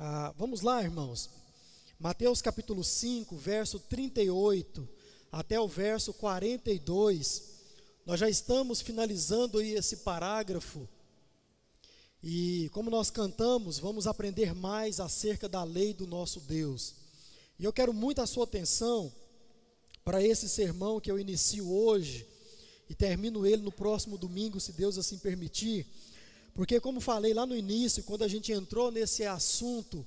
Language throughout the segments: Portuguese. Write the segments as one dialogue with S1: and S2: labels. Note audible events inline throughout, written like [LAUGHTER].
S1: Ah, vamos lá, irmãos. Mateus capítulo 5, verso 38 até o verso 42. Nós já estamos finalizando aí esse parágrafo. E como nós cantamos, vamos aprender mais acerca da lei do nosso Deus. E eu quero muito a sua atenção para esse sermão que eu inicio hoje e termino ele no próximo domingo, se Deus assim permitir. Porque, como falei lá no início, quando a gente entrou nesse assunto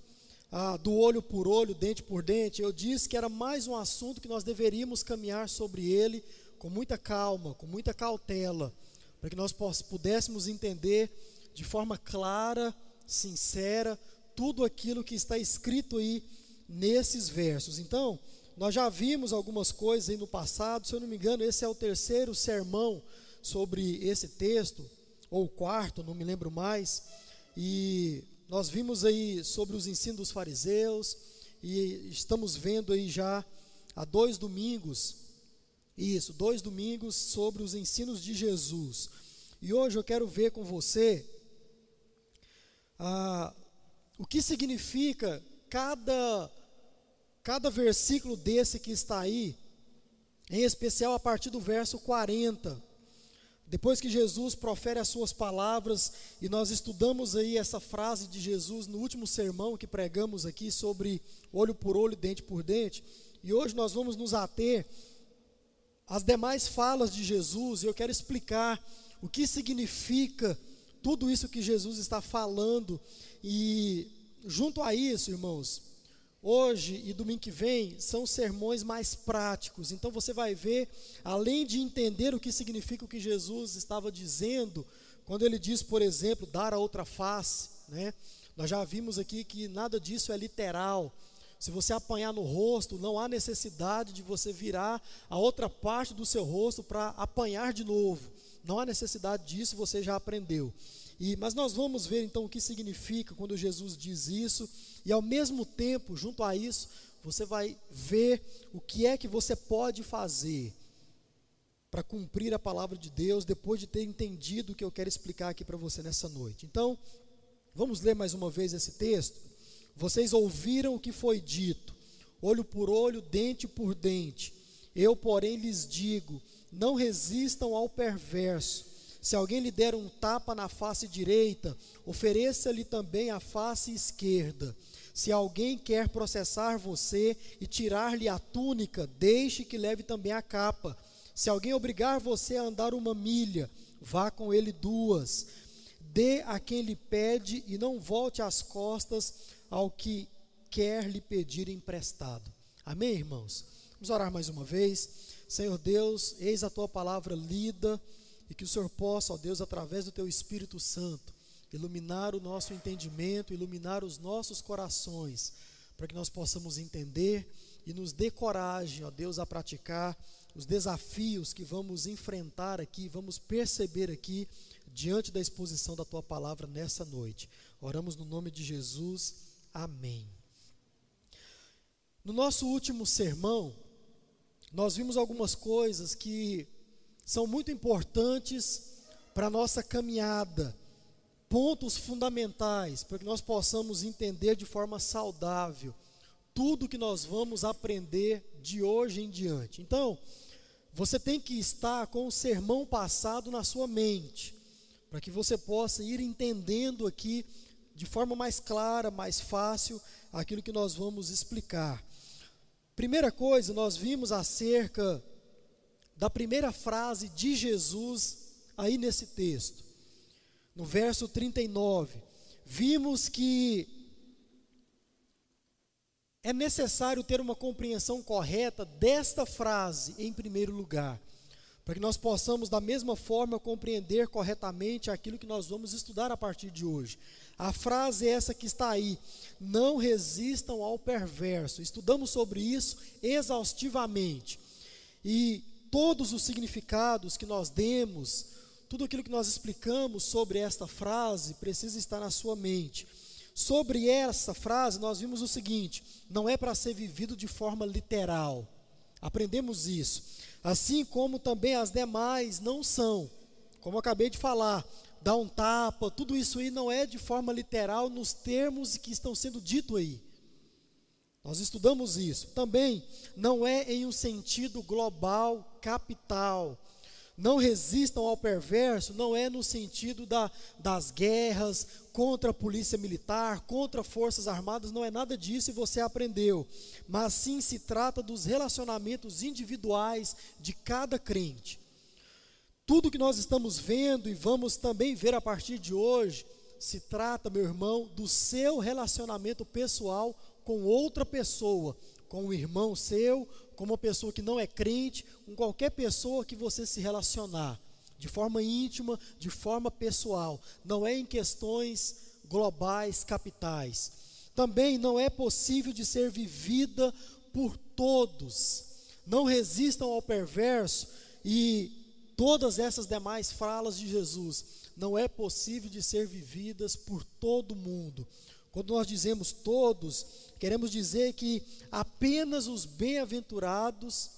S1: ah, do olho por olho, dente por dente, eu disse que era mais um assunto que nós deveríamos caminhar sobre ele com muita calma, com muita cautela, para que nós pudéssemos entender de forma clara, sincera, tudo aquilo que está escrito aí nesses versos. Então, nós já vimos algumas coisas aí no passado, se eu não me engano, esse é o terceiro sermão sobre esse texto, ou quarto, não me lembro mais, e nós vimos aí sobre os ensinos dos fariseus, e estamos vendo aí já há dois domingos, isso, dois domingos sobre os ensinos de Jesus. E hoje eu quero ver com você ah, o que significa cada, cada versículo desse que está aí, em especial a partir do verso 40. Depois que Jesus profere as suas palavras, e nós estudamos aí essa frase de Jesus no último sermão que pregamos aqui sobre olho por olho, dente por dente, e hoje nós vamos nos ater às demais falas de Jesus, e eu quero explicar o que significa tudo isso que Jesus está falando, e junto a isso, irmãos, Hoje e domingo que vem são sermões mais práticos. Então você vai ver, além de entender o que significa o que Jesus estava dizendo, quando ele diz, por exemplo, dar a outra face, né? Nós já vimos aqui que nada disso é literal. Se você apanhar no rosto, não há necessidade de você virar a outra parte do seu rosto para apanhar de novo. Não há necessidade disso, você já aprendeu. E, mas nós vamos ver então o que significa quando Jesus diz isso e ao mesmo tempo, junto a isso, você vai ver o que é que você pode fazer para cumprir a palavra de Deus depois de ter entendido o que eu quero explicar aqui para você nessa noite. Então, vamos ler mais uma vez esse texto. Vocês ouviram o que foi dito, olho por olho, dente por dente. Eu, porém, lhes digo: não resistam ao perverso. Se alguém lhe der um tapa na face direita, ofereça-lhe também a face esquerda. Se alguém quer processar você e tirar-lhe a túnica, deixe que leve também a capa. Se alguém obrigar você a andar uma milha, vá com ele duas. Dê a quem lhe pede e não volte as costas ao que quer lhe pedir emprestado. Amém, irmãos? Vamos orar mais uma vez. Senhor Deus, eis a tua palavra lida e que o Senhor possa, ó Deus, através do teu Espírito Santo, iluminar o nosso entendimento, iluminar os nossos corações, para que nós possamos entender e nos dê coragem, ó Deus, a praticar os desafios que vamos enfrentar aqui, vamos perceber aqui diante da exposição da tua palavra nessa noite. Oramos no nome de Jesus. Amém. No nosso último sermão, nós vimos algumas coisas que são muito importantes para a nossa caminhada pontos fundamentais para que nós possamos entender de forma saudável tudo que nós vamos aprender de hoje em diante. Então, você tem que estar com o sermão passado na sua mente, para que você possa ir entendendo aqui de forma mais clara, mais fácil, aquilo que nós vamos explicar. Primeira coisa, nós vimos acerca da primeira frase de Jesus aí nesse texto. No verso 39, vimos que é necessário ter uma compreensão correta desta frase em primeiro lugar, para que nós possamos da mesma forma compreender corretamente aquilo que nós vamos estudar a partir de hoje. A frase é essa que está aí: não resistam ao perverso. Estudamos sobre isso exaustivamente. E todos os significados que nós demos tudo aquilo que nós explicamos sobre esta frase precisa estar na sua mente. Sobre essa frase, nós vimos o seguinte: não é para ser vivido de forma literal. Aprendemos isso. Assim como também as demais não são. Como eu acabei de falar, dar um tapa, tudo isso aí não é de forma literal nos termos que estão sendo dito aí. Nós estudamos isso. Também não é em um sentido global, capital. Não resistam ao perverso, não é no sentido da, das guerras contra a polícia militar, contra forças armadas, não é nada disso e você aprendeu. Mas sim se trata dos relacionamentos individuais de cada crente. Tudo que nós estamos vendo e vamos também ver a partir de hoje, se trata, meu irmão, do seu relacionamento pessoal com outra pessoa, com um irmão seu, com uma pessoa que não é crente, com qualquer pessoa que você se relacionar, de forma íntima, de forma pessoal, não é em questões globais, capitais. Também não é possível de ser vivida por todos. Não resistam ao perverso e todas essas demais falas de Jesus não é possível de ser vividas por todo mundo. Quando nós dizemos todos, queremos dizer que apenas os bem-aventurados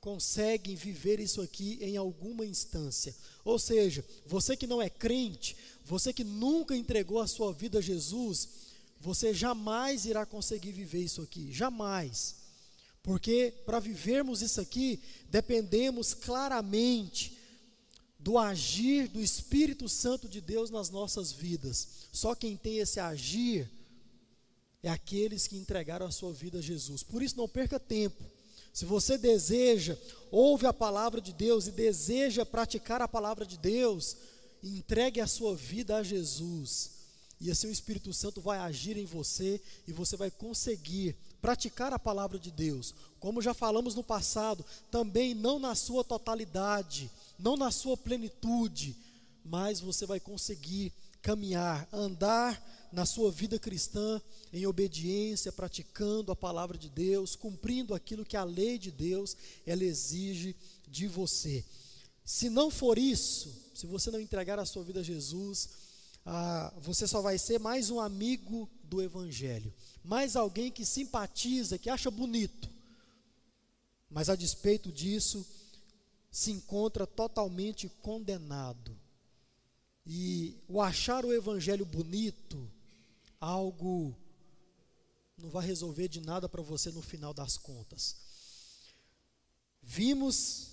S1: conseguem viver isso aqui em alguma instância. Ou seja, você que não é crente, você que nunca entregou a sua vida a Jesus, você jamais irá conseguir viver isso aqui, jamais. Porque para vivermos isso aqui, dependemos claramente do agir do Espírito Santo de Deus nas nossas vidas. Só quem tem esse agir é aqueles que entregaram a sua vida a Jesus. Por isso, não perca tempo. Se você deseja, ouve a palavra de Deus e deseja praticar a palavra de Deus, entregue a sua vida a Jesus. E assim o Espírito Santo vai agir em você e você vai conseguir praticar a palavra de Deus. Como já falamos no passado, também não na sua totalidade, não na sua plenitude, mas você vai conseguir caminhar, andar na sua vida cristã em obediência, praticando a palavra de Deus, cumprindo aquilo que a lei de Deus ela exige de você. Se não for isso, se você não entregar a sua vida a Jesus, ah, você só vai ser mais um amigo do Evangelho, mais alguém que simpatiza, que acha bonito, mas a despeito disso, se encontra totalmente condenado. E o achar o Evangelho bonito, algo não vai resolver de nada para você no final das contas. Vimos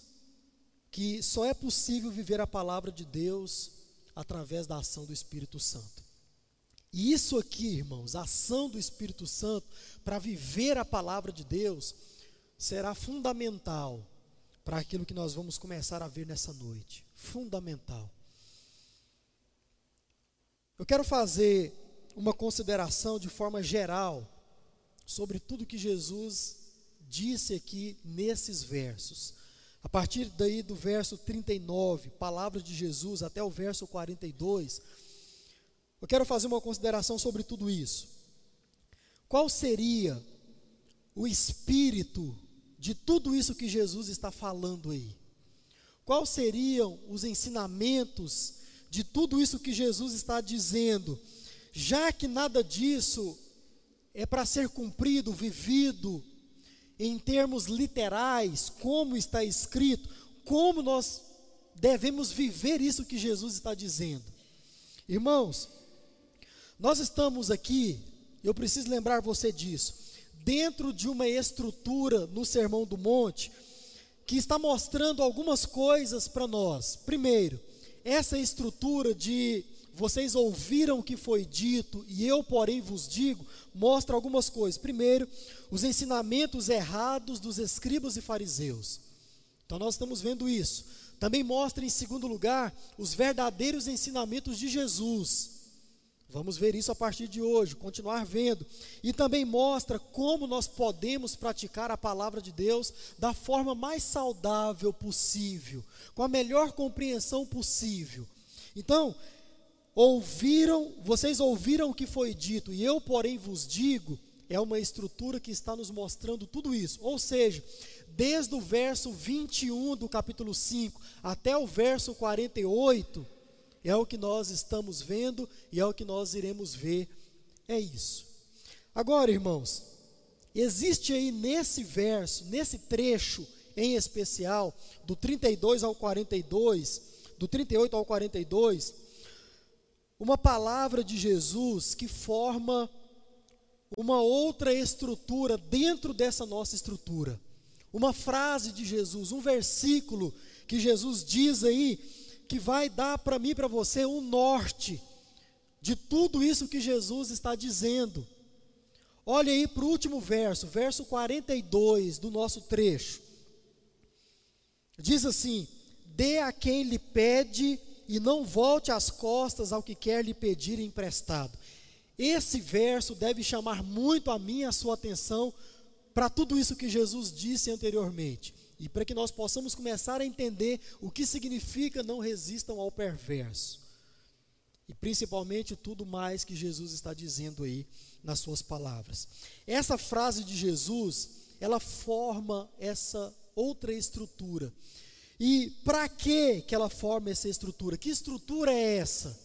S1: que só é possível viver a palavra de Deus através da ação do Espírito Santo. E isso aqui, irmãos, a ação do Espírito Santo para viver a palavra de Deus será fundamental para aquilo que nós vamos começar a ver nessa noite. Fundamental. Eu quero fazer uma consideração de forma geral sobre tudo que Jesus disse aqui nesses versos. A partir daí do verso 39, palavras de Jesus, até o verso 42, eu quero fazer uma consideração sobre tudo isso. Qual seria o espírito de tudo isso que Jesus está falando aí? Quais seriam os ensinamentos de tudo isso que Jesus está dizendo? Já que nada disso é para ser cumprido, vivido, em termos literais, como está escrito, como nós devemos viver isso que Jesus está dizendo. Irmãos, nós estamos aqui, eu preciso lembrar você disso, dentro de uma estrutura no Sermão do Monte, que está mostrando algumas coisas para nós. Primeiro, essa estrutura de vocês ouviram o que foi dito, e eu, porém, vos digo, mostra algumas coisas. Primeiro, os ensinamentos errados dos escribas e fariseus. Então, nós estamos vendo isso. Também mostra, em segundo lugar, os verdadeiros ensinamentos de Jesus. Vamos ver isso a partir de hoje, continuar vendo. E também mostra como nós podemos praticar a palavra de Deus da forma mais saudável possível, com a melhor compreensão possível. Então, ouviram, vocês ouviram o que foi dito, e eu, porém, vos digo, é uma estrutura que está nos mostrando tudo isso. Ou seja, desde o verso 21 do capítulo 5 até o verso 48, é o que nós estamos vendo e é o que nós iremos ver. É isso. Agora, irmãos, existe aí nesse verso, nesse trecho em especial, do 32 ao 42, do 38 ao 42, uma palavra de Jesus que forma uma outra estrutura dentro dessa nossa estrutura. Uma frase de Jesus, um versículo que Jesus diz aí, que vai dar para mim e para você um norte de tudo isso que Jesus está dizendo. Olha aí para o último verso, verso 42 do nosso trecho. Diz assim: Dê a quem lhe pede e não volte as costas ao que quer lhe pedir emprestado. Esse verso deve chamar muito a minha a sua atenção para tudo isso que Jesus disse anteriormente. E para que nós possamos começar a entender o que significa não resistam ao perverso. E principalmente tudo mais que Jesus está dizendo aí nas suas palavras. Essa frase de Jesus, ela forma essa outra estrutura. E para que que ela forma essa estrutura? Que estrutura é essa?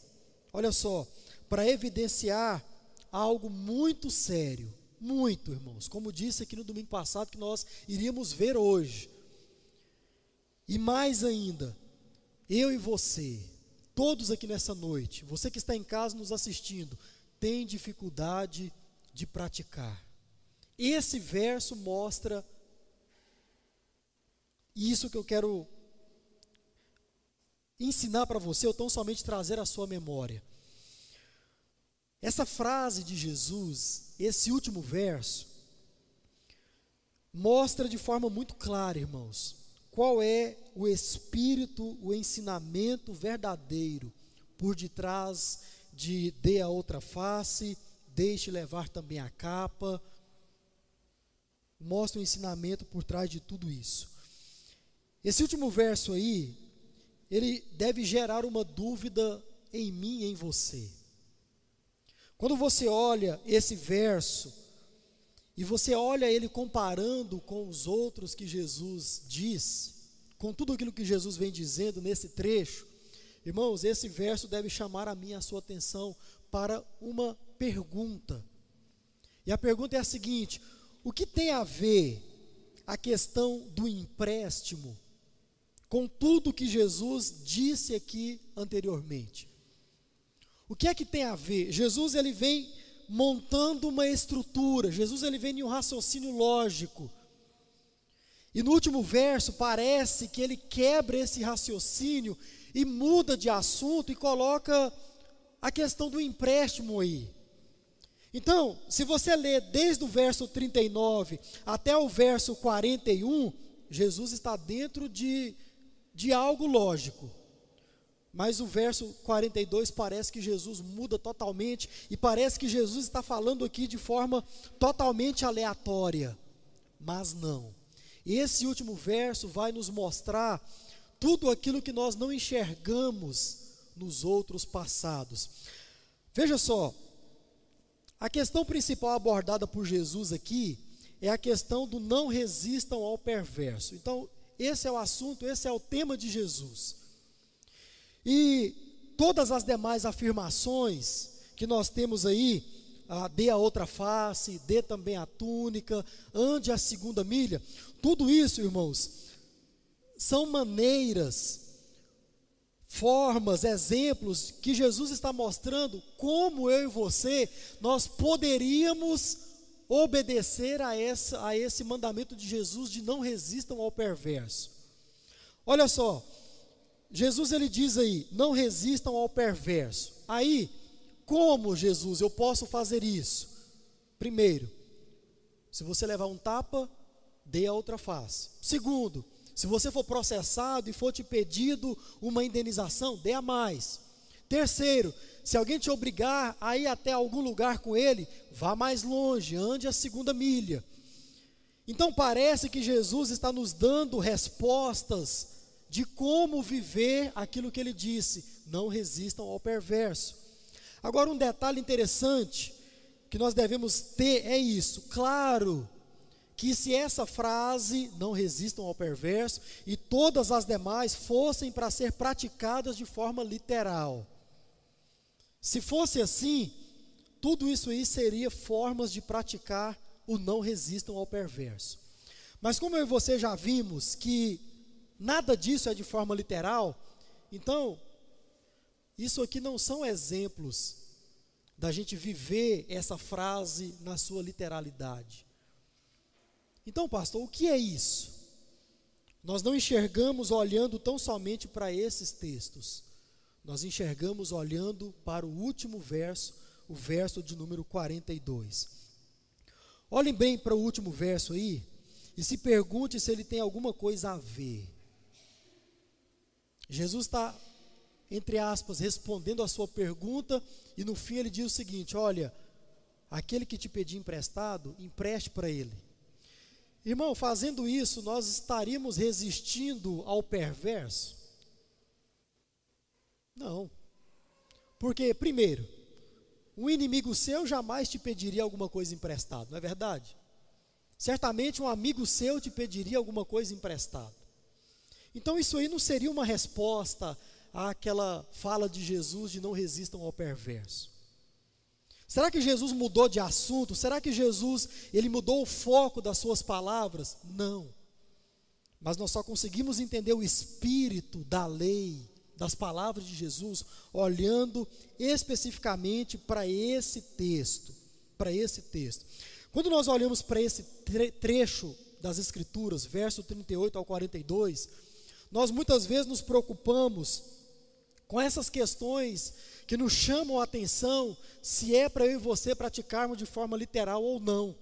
S1: Olha só, para evidenciar algo muito sério, muito, irmãos. Como disse aqui no domingo passado que nós iríamos ver hoje. E mais ainda, eu e você, todos aqui nessa noite, você que está em casa nos assistindo, tem dificuldade de praticar. Esse verso mostra isso que eu quero ensinar para você, ou tão somente trazer à sua memória. Essa frase de Jesus, esse último verso, mostra de forma muito clara, irmãos, qual é o espírito, o ensinamento verdadeiro por detrás de dê a outra face, deixe levar também a capa. Mostra o ensinamento por trás de tudo isso. Esse último verso aí, ele deve gerar uma dúvida em mim e em você. Quando você olha esse verso, e você olha ele comparando com os outros que Jesus diz, com tudo aquilo que Jesus vem dizendo nesse trecho, irmãos, esse verso deve chamar a minha a sua atenção para uma pergunta. E a pergunta é a seguinte: o que tem a ver a questão do empréstimo com tudo que Jesus disse aqui anteriormente? O que é que tem a ver? Jesus ele vem montando uma estrutura. Jesus ele vem em um raciocínio lógico. E no último verso parece que ele quebra esse raciocínio e muda de assunto e coloca a questão do empréstimo aí. Então, se você ler desde o verso 39 até o verso 41, Jesus está dentro de, de algo lógico. Mas o verso 42 parece que Jesus muda totalmente e parece que Jesus está falando aqui de forma totalmente aleatória. Mas não. Esse último verso vai nos mostrar tudo aquilo que nós não enxergamos nos outros passados. Veja só, a questão principal abordada por Jesus aqui é a questão do não resistam ao perverso. Então, esse é o assunto, esse é o tema de Jesus. E todas as demais afirmações que nós temos aí, ah, dê a outra face, dê também a túnica, ande a segunda milha, tudo isso, irmãos, são maneiras, formas, exemplos que Jesus está mostrando como eu e você nós poderíamos obedecer a, essa, a esse mandamento de Jesus de não resistam ao perverso. Olha só, Jesus ele diz aí: não resistam ao perverso. Aí, como Jesus eu posso fazer isso? Primeiro, se você levar um tapa, dê a outra face. Segundo, se você for processado e for te pedido uma indenização, dê a mais. Terceiro, se alguém te obrigar a ir até algum lugar com ele, vá mais longe, ande a segunda milha. Então parece que Jesus está nos dando respostas de como viver aquilo que ele disse: não resistam ao perverso. Agora, um detalhe interessante que nós devemos ter é isso: claro que se essa frase, não resistam ao perverso, e todas as demais fossem para ser praticadas de forma literal. Se fosse assim, tudo isso aí seria formas de praticar o não resistam ao perverso. Mas como eu e você já vimos que nada disso é de forma literal, então isso aqui não são exemplos da gente viver essa frase na sua literalidade. Então, pastor, o que é isso? Nós não enxergamos olhando tão somente para esses textos, nós enxergamos olhando para o último verso, o verso de número 42. Olhem bem para o último verso aí e se pergunte se ele tem alguma coisa a ver. Jesus está, entre aspas, respondendo a sua pergunta e no fim ele diz o seguinte: Olha, aquele que te pedir emprestado, empreste para ele. Irmão, fazendo isso, nós estaríamos resistindo ao perverso? Não. Porque, primeiro, um inimigo seu jamais te pediria alguma coisa emprestada, não é verdade? Certamente um amigo seu te pediria alguma coisa emprestada. Então, isso aí não seria uma resposta àquela fala de Jesus de não resistam ao perverso. Será que Jesus mudou de assunto? Será que Jesus ele mudou o foco das suas palavras? Não. Mas nós só conseguimos entender o espírito da lei, das palavras de Jesus, olhando especificamente para esse texto, para esse texto. Quando nós olhamos para esse trecho das escrituras, verso 38 ao 42, nós muitas vezes nos preocupamos com essas questões que nos chamam a atenção se é para eu e você praticarmos de forma literal ou não.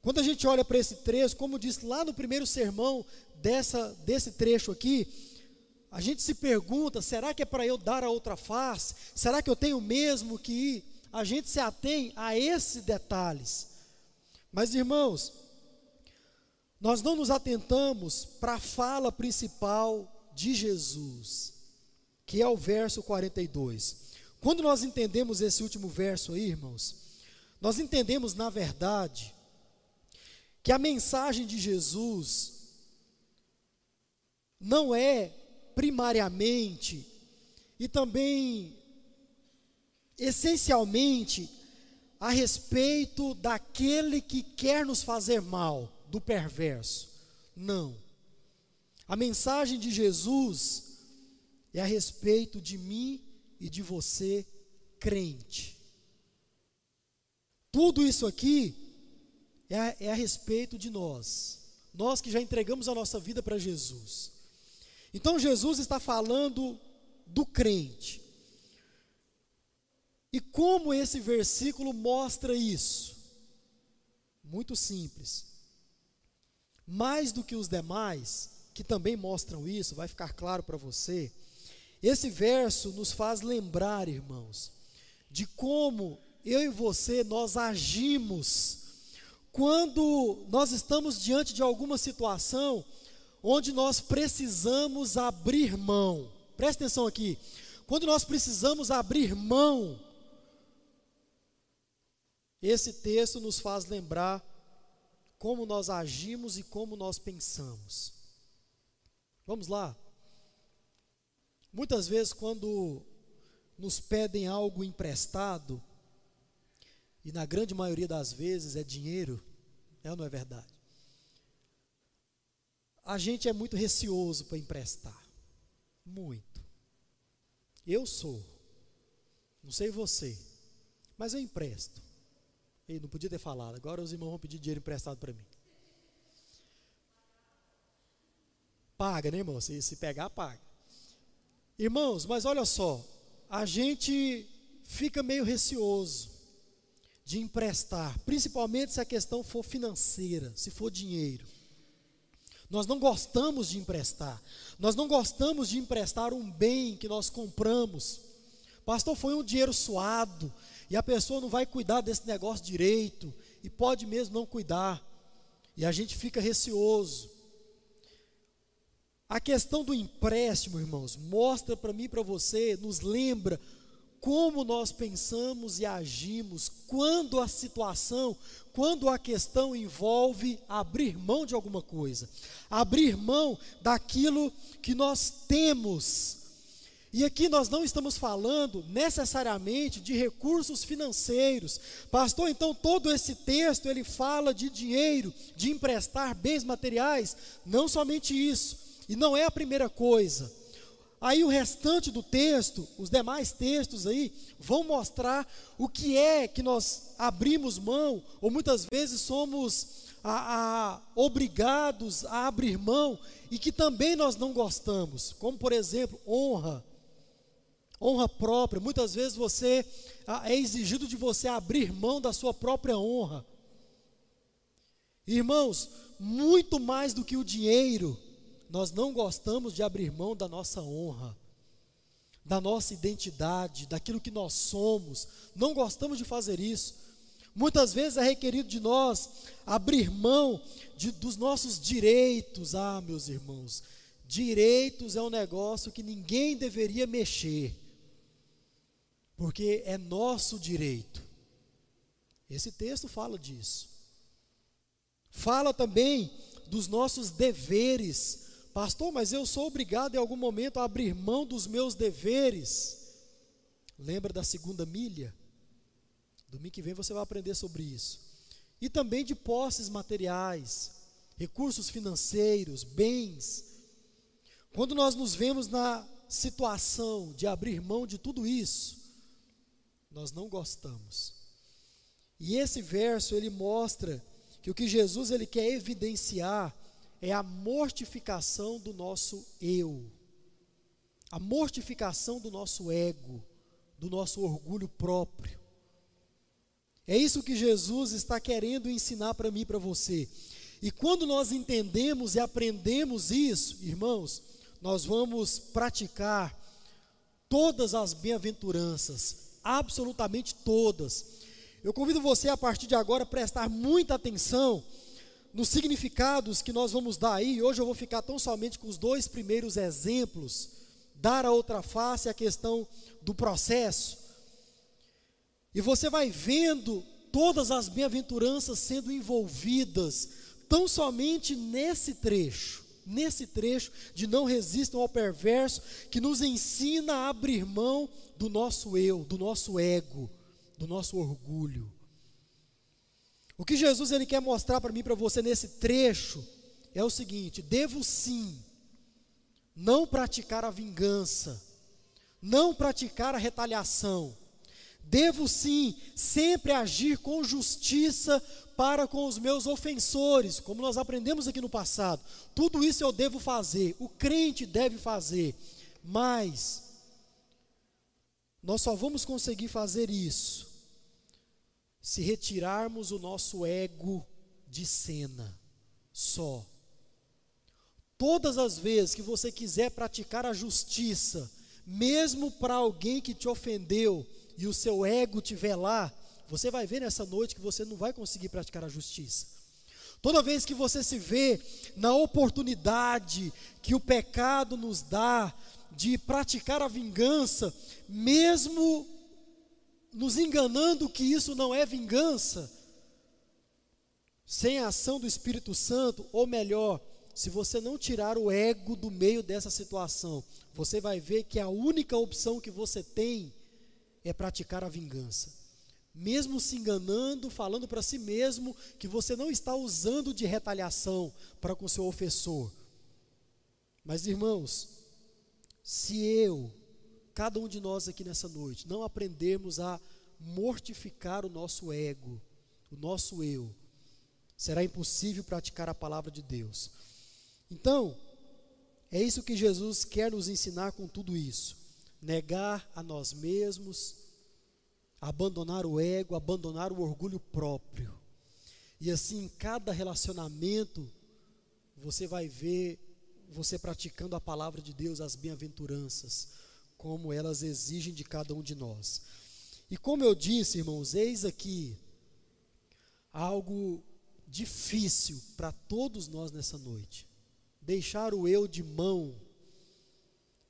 S1: Quando a gente olha para esse trecho, como disse lá no primeiro sermão dessa, desse trecho aqui, a gente se pergunta: será que é para eu dar a outra face? Será que eu tenho mesmo que ir? A gente se atém a esses detalhes. Mas irmãos, nós não nos atentamos para a fala principal de Jesus, que é o verso 42. Quando nós entendemos esse último verso aí, irmãos, nós entendemos, na verdade, que a mensagem de Jesus não é primariamente e também essencialmente a respeito daquele que quer nos fazer mal, do perverso. Não. A mensagem de Jesus é a respeito de mim e de você, crente. Tudo isso aqui é a, é a respeito de nós, nós que já entregamos a nossa vida para Jesus. Então Jesus está falando do crente. E como esse versículo mostra isso? Muito simples. Mais do que os demais, que também mostram isso, vai ficar claro para você esse verso nos faz lembrar, irmãos, de como eu e você nós agimos quando nós estamos diante de alguma situação onde nós precisamos abrir mão. Presta atenção aqui. Quando nós precisamos abrir mão, esse texto nos faz lembrar como nós agimos e como nós pensamos. Vamos lá. Muitas vezes, quando nos pedem algo emprestado, e na grande maioria das vezes é dinheiro, é ou não é verdade? A gente é muito receoso para emprestar. Muito. Eu sou. Não sei você, mas eu empresto. Ei, não podia ter falado. Agora os irmãos vão pedir dinheiro emprestado para mim. Paga, né, irmão? Se, se pegar, paga. Irmãos, mas olha só, a gente fica meio receoso de emprestar, principalmente se a questão for financeira, se for dinheiro. Nós não gostamos de emprestar. Nós não gostamos de emprestar um bem que nós compramos. Pastor, foi um dinheiro suado e a pessoa não vai cuidar desse negócio direito e pode mesmo não cuidar. E a gente fica receoso. A questão do empréstimo, irmãos, mostra para mim e para você, nos lembra como nós pensamos e agimos quando a situação, quando a questão envolve abrir mão de alguma coisa, abrir mão daquilo que nós temos. E aqui nós não estamos falando necessariamente de recursos financeiros. Pastor, então todo esse texto ele fala de dinheiro, de emprestar bens materiais, não somente isso. E não é a primeira coisa. Aí o restante do texto, os demais textos aí, vão mostrar o que é que nós abrimos mão, ou muitas vezes somos a, a, obrigados a abrir mão e que também nós não gostamos, como por exemplo, honra, honra própria. Muitas vezes você é exigido de você abrir mão da sua própria honra. Irmãos, muito mais do que o dinheiro, nós não gostamos de abrir mão da nossa honra, da nossa identidade, daquilo que nós somos. Não gostamos de fazer isso. Muitas vezes é requerido de nós abrir mão de, dos nossos direitos. Ah, meus irmãos, direitos é um negócio que ninguém deveria mexer, porque é nosso direito. Esse texto fala disso. Fala também dos nossos deveres. Pastor, mas eu sou obrigado em algum momento a abrir mão dos meus deveres. Lembra da segunda milha? Domingo que vem você vai aprender sobre isso. E também de posses materiais, recursos financeiros, bens. Quando nós nos vemos na situação de abrir mão de tudo isso, nós não gostamos. E esse verso ele mostra que o que Jesus ele quer evidenciar é a mortificação do nosso eu, a mortificação do nosso ego, do nosso orgulho próprio. É isso que Jesus está querendo ensinar para mim e para você. E quando nós entendemos e aprendemos isso, irmãos, nós vamos praticar todas as bem-aventuranças, absolutamente todas. Eu convido você a partir de agora a prestar muita atenção nos significados que nós vamos dar aí. Hoje eu vou ficar tão somente com os dois primeiros exemplos, dar a outra face a questão do processo. E você vai vendo todas as bem-aventuranças sendo envolvidas tão somente nesse trecho, nesse trecho de não resistam ao perverso, que nos ensina a abrir mão do nosso eu, do nosso ego, do nosso orgulho. O que Jesus ele quer mostrar para mim, para você nesse trecho é o seguinte: devo sim não praticar a vingança, não praticar a retaliação. Devo sim sempre agir com justiça para com os meus ofensores, como nós aprendemos aqui no passado. Tudo isso eu devo fazer, o crente deve fazer, mas nós só vamos conseguir fazer isso se retirarmos o nosso ego de cena só. Todas as vezes que você quiser praticar a justiça, mesmo para alguém que te ofendeu e o seu ego tiver lá, você vai ver nessa noite que você não vai conseguir praticar a justiça. Toda vez que você se vê na oportunidade que o pecado nos dá de praticar a vingança, mesmo nos enganando que isso não é vingança, sem a ação do Espírito Santo, ou melhor, se você não tirar o ego do meio dessa situação, você vai ver que a única opção que você tem é praticar a vingança. Mesmo se enganando, falando para si mesmo que você não está usando de retaliação para com seu ofensor. Mas irmãos, se eu, cada um de nós aqui nessa noite, não aprendermos a mortificar o nosso ego, o nosso eu, será impossível praticar a palavra de Deus. Então, é isso que Jesus quer nos ensinar com tudo isso: negar a nós mesmos, abandonar o ego, abandonar o orgulho próprio. E assim, em cada relacionamento, você vai ver você praticando a palavra de Deus, as bem-aventuranças, como elas exigem de cada um de nós. E como eu disse, irmãos, eis aqui algo difícil para todos nós nessa noite. Deixar o eu de mão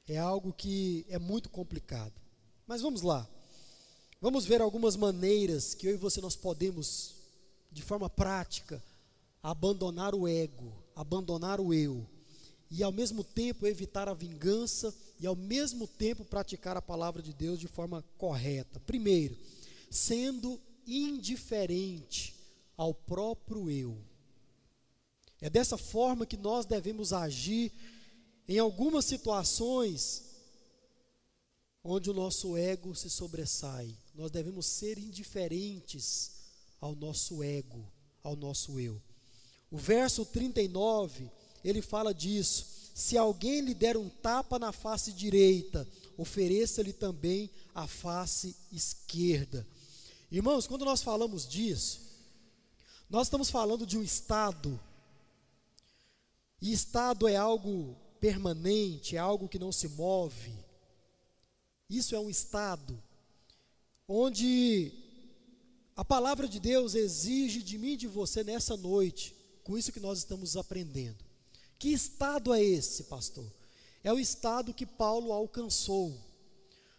S1: é algo que é muito complicado. Mas vamos lá. Vamos ver algumas maneiras que eu e você nós podemos, de forma prática, abandonar o ego, abandonar o eu e ao mesmo tempo evitar a vingança e ao mesmo tempo praticar a palavra de Deus de forma correta. Primeiro, sendo indiferente ao próprio eu. É dessa forma que nós devemos agir em algumas situações onde o nosso ego se sobressai. Nós devemos ser indiferentes ao nosso ego, ao nosso eu. O verso 39, ele fala disso. Se alguém lhe der um tapa na face direita, ofereça-lhe também a face esquerda. Irmãos, quando nós falamos disso, nós estamos falando de um estado, e estado é algo permanente, é algo que não se move. Isso é um estado onde a palavra de Deus exige de mim e de você nessa noite, com isso que nós estamos aprendendo. Que estado é esse, pastor? É o estado que Paulo alcançou.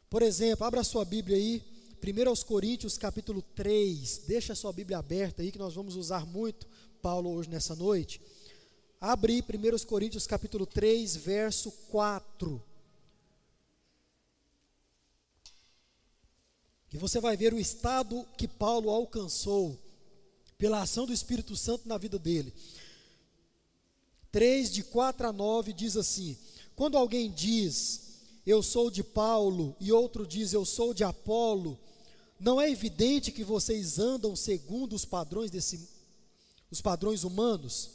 S1: Por exemplo, abra sua Bíblia aí, 1 Coríntios capítulo 3, deixa a sua Bíblia aberta aí que nós vamos usar muito Paulo hoje nessa noite. Abre aí 1 Coríntios capítulo 3, verso 4. E você vai ver o estado que Paulo alcançou pela ação do Espírito Santo na vida dele. 3, de 4 a 9, diz assim: Quando alguém diz, eu sou de Paulo, e outro diz, eu sou de Apolo, não é evidente que vocês andam segundo os padrões desse, os padrões humanos?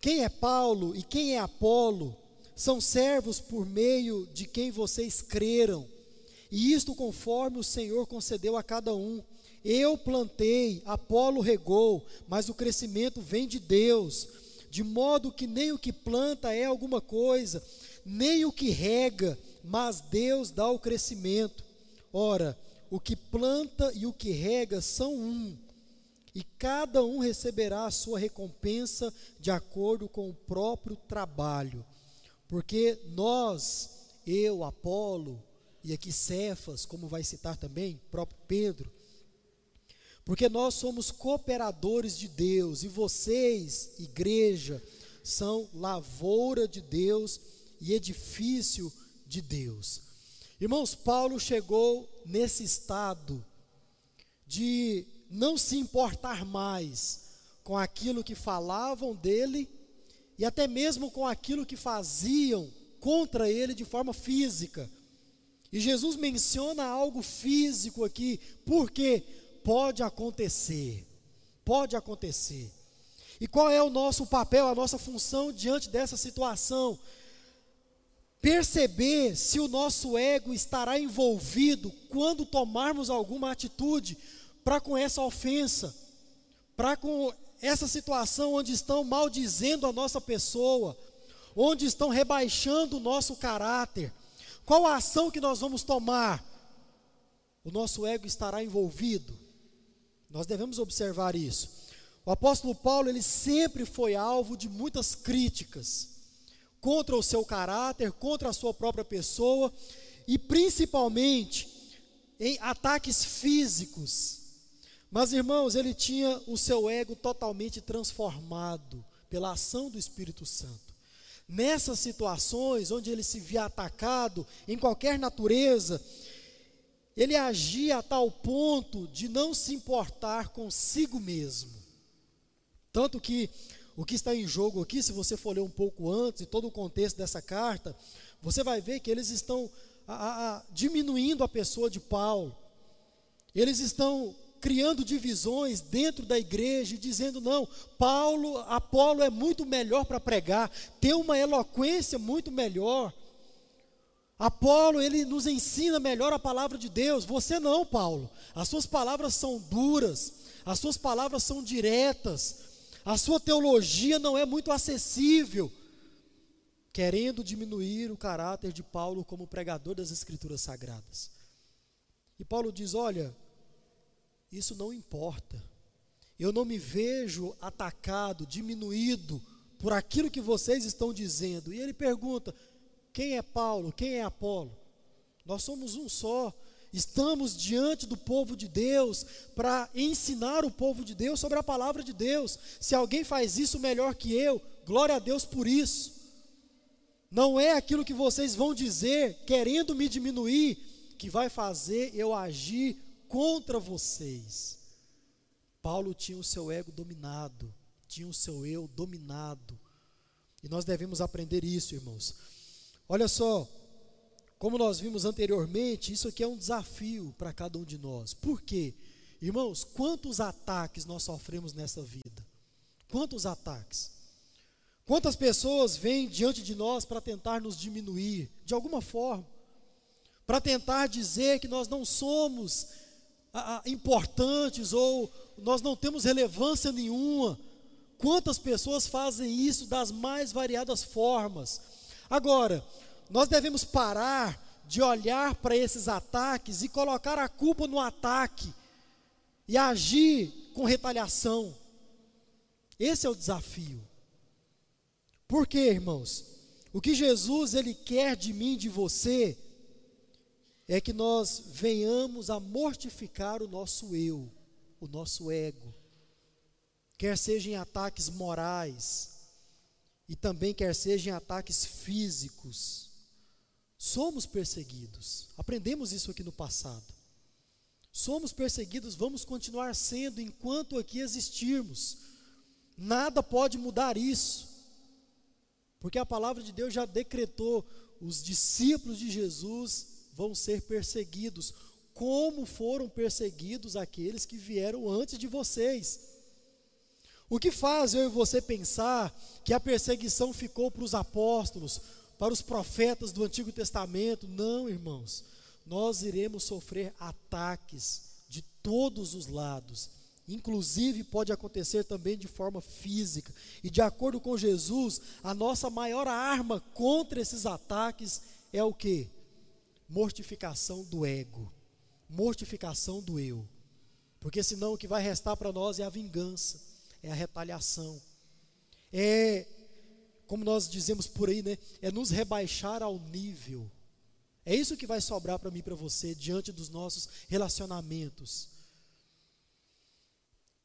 S1: Quem é Paulo e quem é Apolo são servos por meio de quem vocês creram, e isto conforme o Senhor concedeu a cada um. Eu plantei, Apolo regou, mas o crescimento vem de Deus, de modo que nem o que planta é alguma coisa, nem o que rega, mas Deus dá o crescimento. Ora, o que planta e o que rega são um, e cada um receberá a sua recompensa de acordo com o próprio trabalho. Porque nós, eu, Apolo, e aqui Cefas, como vai citar também, próprio Pedro, porque nós somos cooperadores de Deus e vocês, igreja, são lavoura de Deus e edifício de Deus. Irmãos, Paulo chegou nesse estado de não se importar mais com aquilo que falavam dele e até mesmo com aquilo que faziam contra ele de forma física. E Jesus menciona algo físico aqui, porque pode acontecer. Pode acontecer. E qual é o nosso papel, a nossa função diante dessa situação? perceber se o nosso ego estará envolvido quando tomarmos alguma atitude para com essa ofensa, para com essa situação onde estão maldizendo a nossa pessoa, onde estão rebaixando o nosso caráter. Qual a ação que nós vamos tomar? O nosso ego estará envolvido. Nós devemos observar isso. O apóstolo Paulo, ele sempre foi alvo de muitas críticas contra o seu caráter, contra a sua própria pessoa e principalmente em ataques físicos. Mas irmãos, ele tinha o seu ego totalmente transformado pela ação do Espírito Santo. Nessas situações onde ele se via atacado em qualquer natureza, ele agia a tal ponto de não se importar consigo mesmo. Tanto que o que está em jogo aqui, se você for ler um pouco antes, e todo o contexto dessa carta, você vai ver que eles estão a, a, diminuindo a pessoa de Paulo. Eles estão criando divisões dentro da igreja dizendo não, Paulo, Apolo é muito melhor para pregar, tem uma eloquência muito melhor. Apolo, ele nos ensina melhor a palavra de Deus. Você não, Paulo. As suas palavras são duras, as suas palavras são diretas, a sua teologia não é muito acessível, querendo diminuir o caráter de Paulo como pregador das Escrituras Sagradas. E Paulo diz: Olha, isso não importa, eu não me vejo atacado, diminuído por aquilo que vocês estão dizendo. E ele pergunta: quem é Paulo? Quem é Apolo? Nós somos um só. Estamos diante do povo de Deus para ensinar o povo de Deus sobre a palavra de Deus. Se alguém faz isso melhor que eu, glória a Deus por isso. Não é aquilo que vocês vão dizer, querendo me diminuir, que vai fazer eu agir contra vocês. Paulo tinha o seu ego dominado, tinha o seu eu dominado. E nós devemos aprender isso, irmãos. Olha só, como nós vimos anteriormente, isso aqui é um desafio para cada um de nós. Por quê? Irmãos, quantos ataques nós sofremos nessa vida? Quantos ataques? Quantas pessoas vêm diante de nós para tentar nos diminuir, de alguma forma, para tentar dizer que nós não somos ah, importantes ou nós não temos relevância nenhuma. Quantas pessoas fazem isso das mais variadas formas? Agora, nós devemos parar de olhar para esses ataques e colocar a culpa no ataque e agir com retaliação. Esse é o desafio. Por quê, irmãos? O que Jesus ele quer de mim, de você, é que nós venhamos a mortificar o nosso eu, o nosso ego. Quer seja em ataques morais e também quer seja em ataques físicos. Somos perseguidos. Aprendemos isso aqui no passado. Somos perseguidos, vamos continuar sendo enquanto aqui existirmos. Nada pode mudar isso. Porque a palavra de Deus já decretou: os discípulos de Jesus vão ser perseguidos, como foram perseguidos aqueles que vieram antes de vocês. O que faz eu e você pensar que a perseguição ficou para os apóstolos, para os profetas do Antigo Testamento? Não, irmãos nós iremos sofrer ataques de todos os lados. Inclusive, pode acontecer também de forma física. E de acordo com Jesus, a nossa maior arma contra esses ataques é o que? Mortificação do ego, mortificação do eu. Porque senão o que vai restar para nós é a vingança, é a retaliação. É, como nós dizemos por aí, né? É nos rebaixar ao nível é isso que vai sobrar para mim e para você diante dos nossos relacionamentos.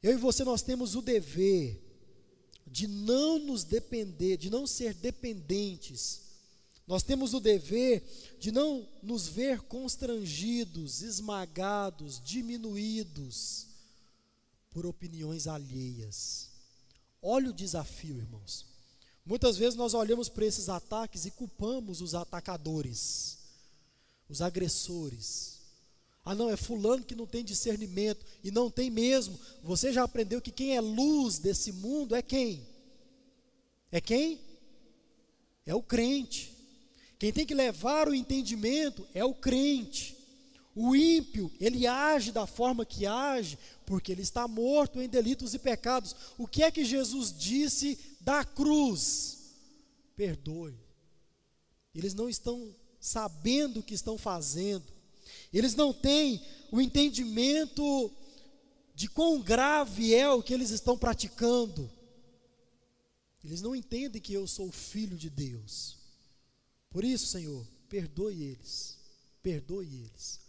S1: Eu e você nós temos o dever de não nos depender, de não ser dependentes. Nós temos o dever de não nos ver constrangidos, esmagados, diminuídos por opiniões alheias. Olha o desafio, irmãos. Muitas vezes nós olhamos para esses ataques e culpamos os atacadores os agressores. Ah, não, é fulano que não tem discernimento, e não tem mesmo. Você já aprendeu que quem é luz desse mundo é quem? É quem? É o crente. Quem tem que levar o entendimento é o crente. O ímpio, ele age da forma que age, porque ele está morto em delitos e pecados. O que é que Jesus disse da cruz? Perdoe. Eles não estão sabendo o que estão fazendo. Eles não têm o entendimento de quão grave é o que eles estão praticando. Eles não entendem que eu sou filho de Deus. Por isso, Senhor, perdoe eles. Perdoe eles.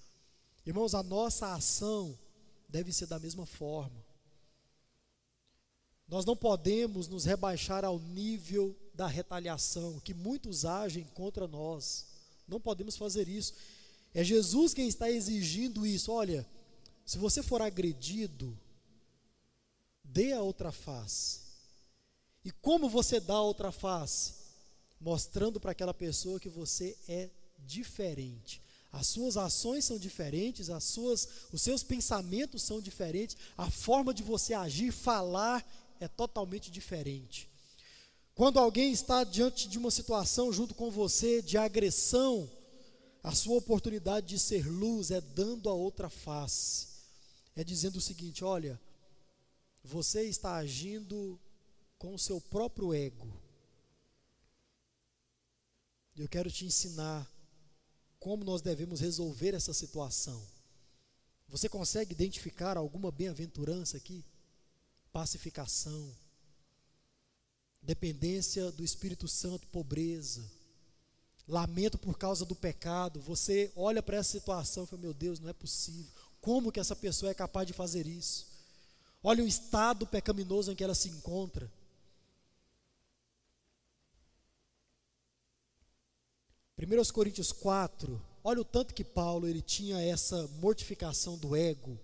S1: Irmãos, a nossa ação deve ser da mesma forma. Nós não podemos nos rebaixar ao nível da retaliação, que muitos agem contra nós. Não podemos fazer isso. É Jesus quem está exigindo isso. Olha, se você for agredido, dê a outra face. E como você dá a outra face? Mostrando para aquela pessoa que você é diferente. As suas ações são diferentes, as suas, os seus pensamentos são diferentes, a forma de você agir, falar é totalmente diferente. Quando alguém está diante de uma situação junto com você de agressão, a sua oportunidade de ser luz é dando a outra face. É dizendo o seguinte: olha, você está agindo com o seu próprio ego. Eu quero te ensinar como nós devemos resolver essa situação. Você consegue identificar alguma bem-aventurança aqui? Pacificação, dependência do Espírito Santo, pobreza, lamento por causa do pecado. Você olha para essa situação e fala: Meu Deus, não é possível. Como que essa pessoa é capaz de fazer isso? Olha o estado pecaminoso em que ela se encontra. Primeiros Coríntios 4, olha o tanto que Paulo ele tinha essa mortificação do ego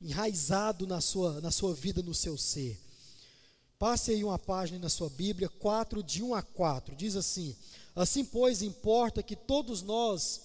S1: enraizado na sua, na sua vida, no seu ser. Passe aí uma página na sua Bíblia, 4, de 1 a 4. Diz assim: Assim, pois, importa que todos nós,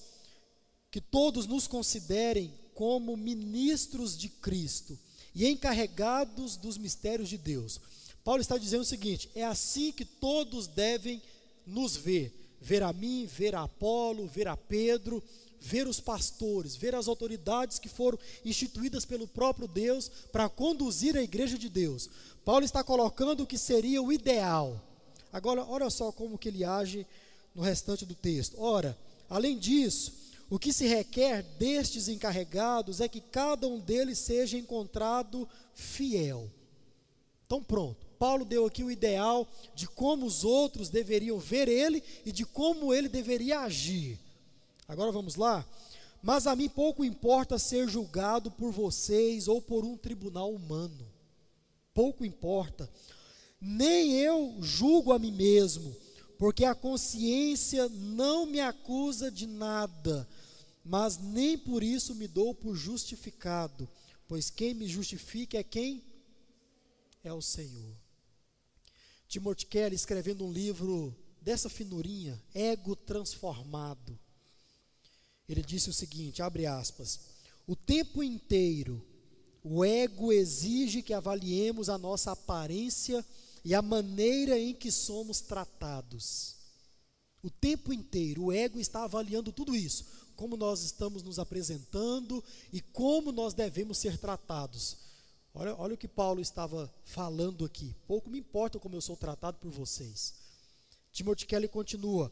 S1: que todos nos considerem como ministros de Cristo e encarregados dos mistérios de Deus. Paulo está dizendo o seguinte: é assim que todos devem nos ver. Ver a mim, ver a Apolo, ver a Pedro, ver os pastores, ver as autoridades que foram instituídas pelo próprio Deus para conduzir a igreja de Deus. Paulo está colocando o que seria o ideal. Agora, olha só como que ele age no restante do texto. Ora, além disso, o que se requer destes encarregados é que cada um deles seja encontrado fiel. Então, pronto. Paulo deu aqui o ideal de como os outros deveriam ver ele e de como ele deveria agir. Agora vamos lá. Mas a mim pouco importa ser julgado por vocês ou por um tribunal humano. Pouco importa. Nem eu julgo a mim mesmo, porque a consciência não me acusa de nada, mas nem por isso me dou por justificado, pois quem me justifica é quem? É o Senhor. Timothy Kelly escrevendo um livro dessa finurinha, Ego Transformado. Ele disse o seguinte, abre aspas: O tempo inteiro o ego exige que avaliemos a nossa aparência e a maneira em que somos tratados. O tempo inteiro o ego está avaliando tudo isso, como nós estamos nos apresentando e como nós devemos ser tratados. Olha, olha o que Paulo estava falando aqui. Pouco me importa como eu sou tratado por vocês. Timothy Kelly continua: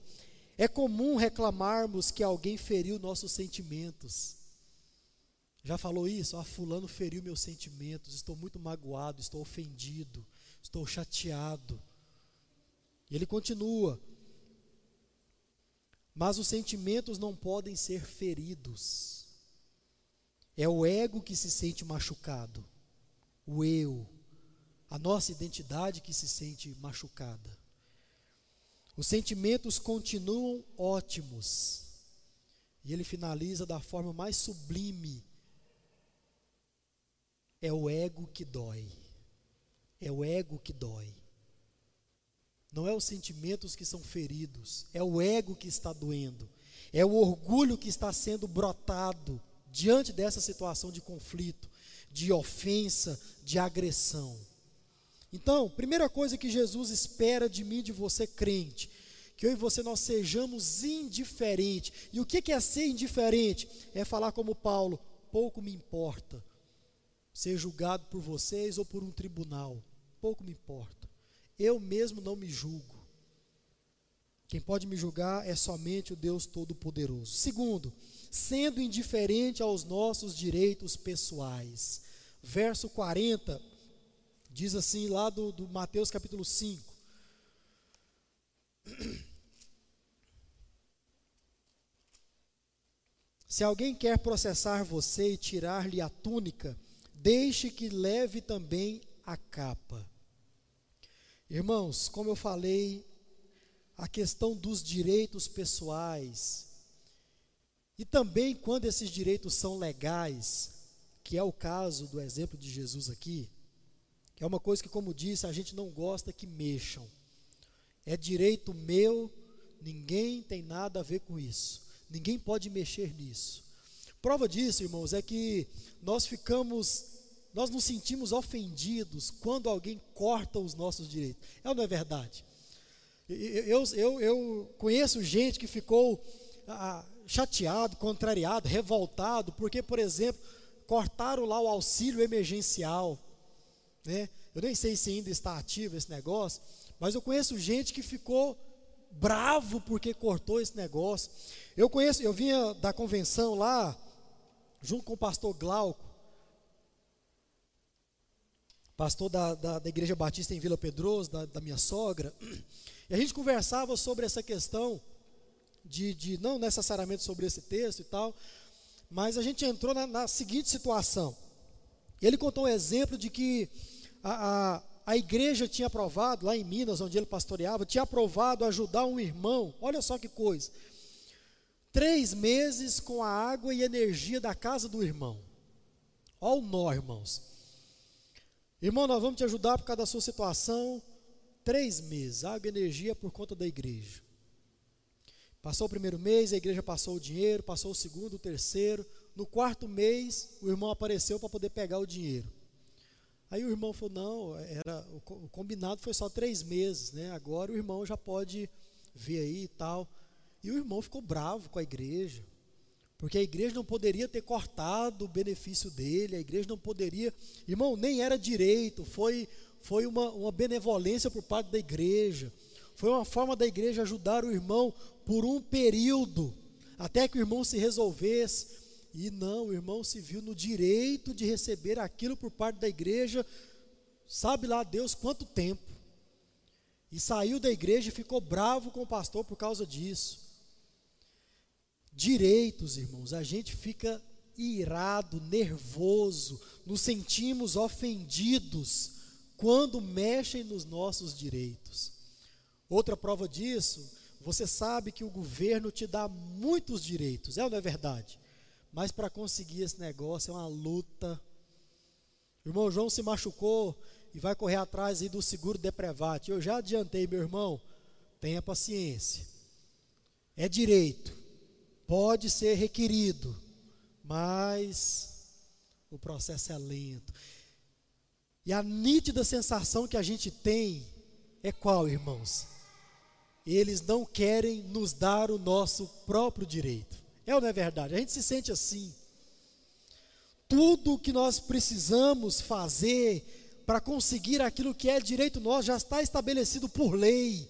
S1: é comum reclamarmos que alguém feriu nossos sentimentos. Já falou isso? Ah, fulano feriu meus sentimentos, estou muito magoado, estou ofendido, estou chateado. E ele continua: Mas os sentimentos não podem ser feridos. É o ego que se sente machucado, o eu, a nossa identidade que se sente machucada. Os sentimentos continuam ótimos. E ele finaliza da forma mais sublime. É o ego que dói. É o ego que dói. Não é os sentimentos que são feridos, é o ego que está doendo. É o orgulho que está sendo brotado diante dessa situação de conflito, de ofensa, de agressão. Então, primeira coisa que Jesus espera de mim, de você crente, que eu e você nós sejamos indiferentes. E o que é ser indiferente? É falar como Paulo: pouco me importa ser julgado por vocês ou por um tribunal, pouco me importa. Eu mesmo não me julgo. Quem pode me julgar é somente o Deus Todo-Poderoso. Segundo, sendo indiferente aos nossos direitos pessoais. Verso 40 Diz assim lá do, do Mateus capítulo 5. Se alguém quer processar você e tirar-lhe a túnica, deixe que leve também a capa. Irmãos, como eu falei, a questão dos direitos pessoais, e também quando esses direitos são legais, que é o caso do exemplo de Jesus aqui, é uma coisa que, como disse, a gente não gosta que mexam. É direito meu, ninguém tem nada a ver com isso. Ninguém pode mexer nisso. Prova disso, irmãos, é que nós ficamos, nós nos sentimos ofendidos quando alguém corta os nossos direitos. É ou não é verdade? Eu, eu, eu conheço gente que ficou ah, chateado, contrariado, revoltado, porque, por exemplo, cortaram lá o auxílio emergencial. Né? Eu nem sei se ainda está ativo esse negócio, mas eu conheço gente que ficou bravo porque cortou esse negócio. Eu conheço, eu vinha da convenção lá, junto com o pastor Glauco, pastor da, da, da Igreja Batista em Vila Pedroso, da, da, minha sogra, [CLEARS THROAT] e a gente conversava sobre essa questão de, de, não necessariamente sobre esse texto e tal, mas a gente entrou na, na seguinte situação. Ele contou um exemplo de que a, a, a igreja tinha aprovado, lá em Minas, onde ele pastoreava, tinha aprovado ajudar um irmão, olha só que coisa. Três meses com a água e energia da casa do irmão. Olha o nó, irmãos. Irmão, nós vamos te ajudar por causa da sua situação. Três meses, água e energia por conta da igreja. Passou o primeiro mês, a igreja passou o dinheiro, passou o segundo, o terceiro. No quarto mês, o irmão apareceu para poder pegar o dinheiro. Aí o irmão falou: não, era, o combinado foi só três meses, né? Agora o irmão já pode ver aí e tal. E o irmão ficou bravo com a igreja, porque a igreja não poderia ter cortado o benefício dele, a igreja não poderia. Irmão, nem era direito, foi, foi uma, uma benevolência por parte da igreja. Foi uma forma da igreja ajudar o irmão por um período, até que o irmão se resolvesse. E não, o irmão se viu no direito de receber aquilo por parte da igreja, sabe lá Deus quanto tempo. E saiu da igreja e ficou bravo com o pastor por causa disso. Direitos, irmãos, a gente fica irado, nervoso, nos sentimos ofendidos quando mexem nos nossos direitos. Outra prova disso, você sabe que o governo te dá muitos direitos, é ou não é verdade? Mas para conseguir esse negócio é uma luta. O irmão João se machucou e vai correr atrás aí do seguro deprevate. Eu já adiantei, meu irmão, tenha paciência. É direito, pode ser requerido, mas o processo é lento. E a nítida sensação que a gente tem é qual, irmãos? Eles não querem nos dar o nosso próprio direito. É ou não é verdade? A gente se sente assim. Tudo que nós precisamos fazer para conseguir aquilo que é direito nosso já está estabelecido por lei.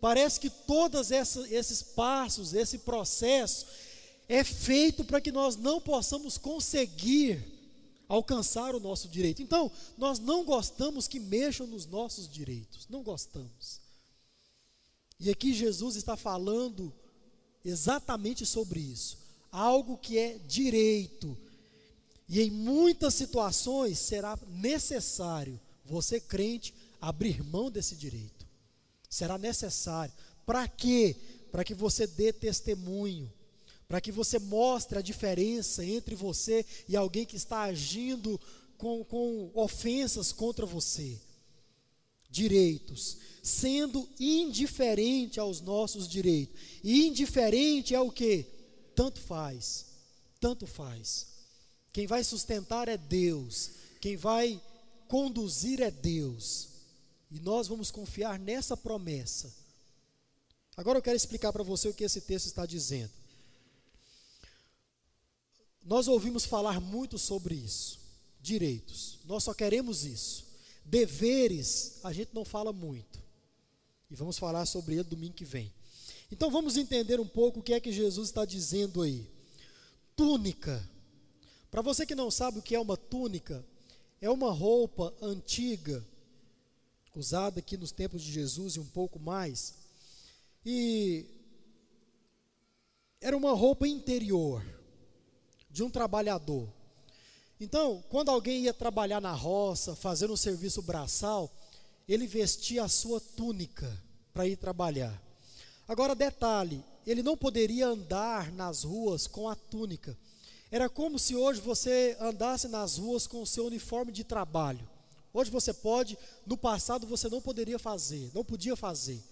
S1: Parece que todos esses passos, esse processo, é feito para que nós não possamos conseguir alcançar o nosso direito. Então, nós não gostamos que mexam nos nossos direitos, não gostamos. E aqui Jesus está falando exatamente sobre isso. Algo que é direito. E em muitas situações será necessário você, crente, abrir mão desse direito. Será necessário. Para quê? Para que você dê testemunho. Para que você mostre a diferença entre você e alguém que está agindo com, com ofensas contra você. Direitos sendo indiferente aos nossos direitos. E indiferente é o que? Tanto faz, tanto faz. Quem vai sustentar é Deus, quem vai conduzir é Deus. E nós vamos confiar nessa promessa. Agora eu quero explicar para você o que esse texto está dizendo. Nós ouvimos falar muito sobre isso, direitos. Nós só queremos isso. Deveres, a gente não fala muito. E vamos falar sobre ele domingo que vem. Então vamos entender um pouco o que é que Jesus está dizendo aí. Túnica. Para você que não sabe o que é uma túnica, é uma roupa antiga, usada aqui nos tempos de Jesus e um pouco mais. E era uma roupa interior de um trabalhador. Então, quando alguém ia trabalhar na roça, fazendo um serviço braçal, ele vestia a sua túnica para ir trabalhar. Agora, detalhe: ele não poderia andar nas ruas com a túnica. Era como se hoje você andasse nas ruas com o seu uniforme de trabalho. Hoje você pode, no passado você não poderia fazer, não podia fazer.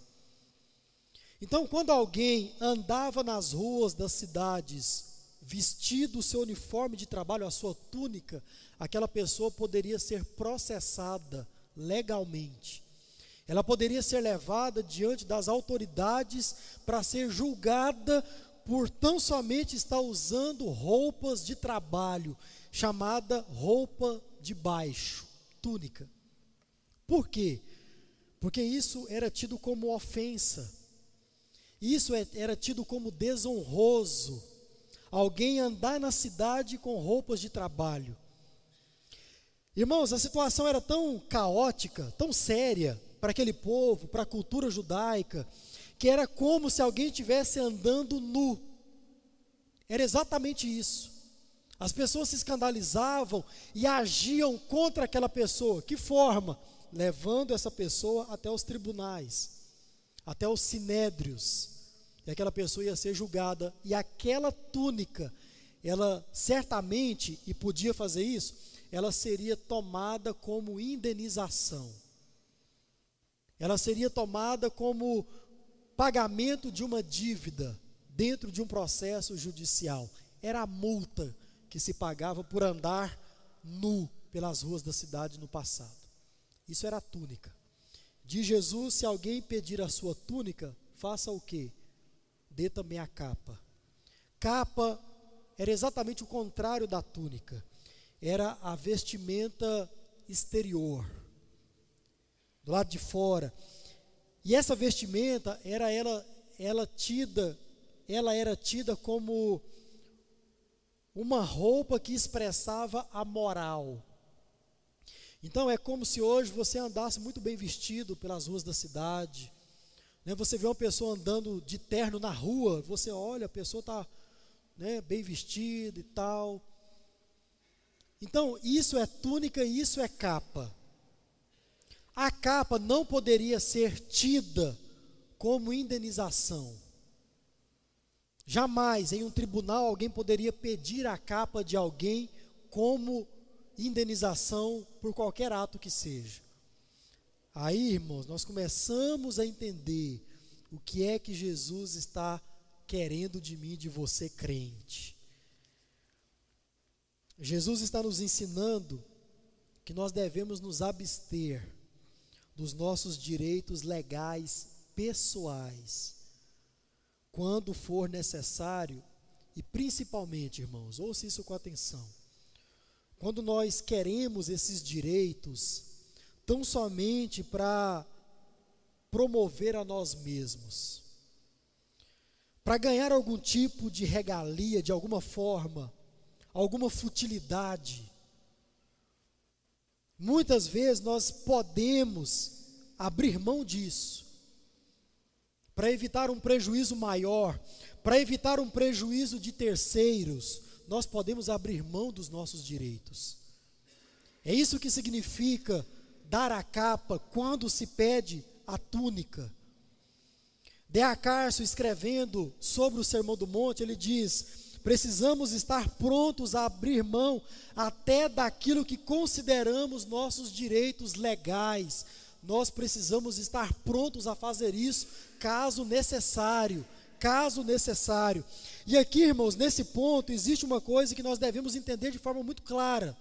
S1: Então, quando alguém andava nas ruas das cidades, vestido o seu uniforme de trabalho, a sua túnica, aquela pessoa poderia ser processada legalmente. Ela poderia ser levada diante das autoridades para ser julgada por tão somente estar usando roupas de trabalho, chamada roupa de baixo, túnica. Por quê? Porque isso era tido como ofensa, isso é, era tido como desonroso. Alguém andar na cidade com roupas de trabalho. Irmãos, a situação era tão caótica, tão séria para aquele povo, para a cultura judaica, que era como se alguém estivesse andando nu. Era exatamente isso. As pessoas se escandalizavam e agiam contra aquela pessoa. Que forma? Levando essa pessoa até os tribunais, até os sinédrios. E aquela pessoa ia ser julgada. E aquela túnica, ela certamente, e podia fazer isso, ela seria tomada como indenização. Ela seria tomada como pagamento de uma dívida dentro de um processo judicial. Era a multa que se pagava por andar nu pelas ruas da cidade no passado. Isso era a túnica. De Jesus, se alguém pedir a sua túnica, faça o quê? Dê também a capa. Capa era exatamente o contrário da túnica. Era a vestimenta exterior, do lado de fora. E essa vestimenta era ela ela tida, ela era tida como uma roupa que expressava a moral. Então é como se hoje você andasse muito bem vestido pelas ruas da cidade. Né? Você vê uma pessoa andando de terno na rua, você olha, a pessoa está né, bem vestida e tal. Então, isso é túnica e isso é capa. A capa não poderia ser tida como indenização. Jamais em um tribunal alguém poderia pedir a capa de alguém como indenização por qualquer ato que seja. Aí, irmãos, nós começamos a entender o que é que Jesus está querendo de mim, de você, crente. Jesus está nos ensinando que nós devemos nos abster dos nossos direitos legais pessoais, quando for necessário, e principalmente, irmãos, ouça isso com atenção quando nós queremos esses direitos tão somente para promover a nós mesmos, para ganhar algum tipo de regalia, de alguma forma, alguma futilidade. Muitas vezes nós podemos abrir mão disso, para evitar um prejuízo maior, para evitar um prejuízo de terceiros, nós podemos abrir mão dos nossos direitos. É isso que significa dar a capa quando se pede a túnica. D.A. Carso, escrevendo sobre o Sermão do Monte, ele diz: precisamos estar prontos a abrir mão até daquilo que consideramos nossos direitos legais. Nós precisamos estar prontos a fazer isso, caso necessário. Caso necessário. E aqui, irmãos, nesse ponto, existe uma coisa que nós devemos entender de forma muito clara.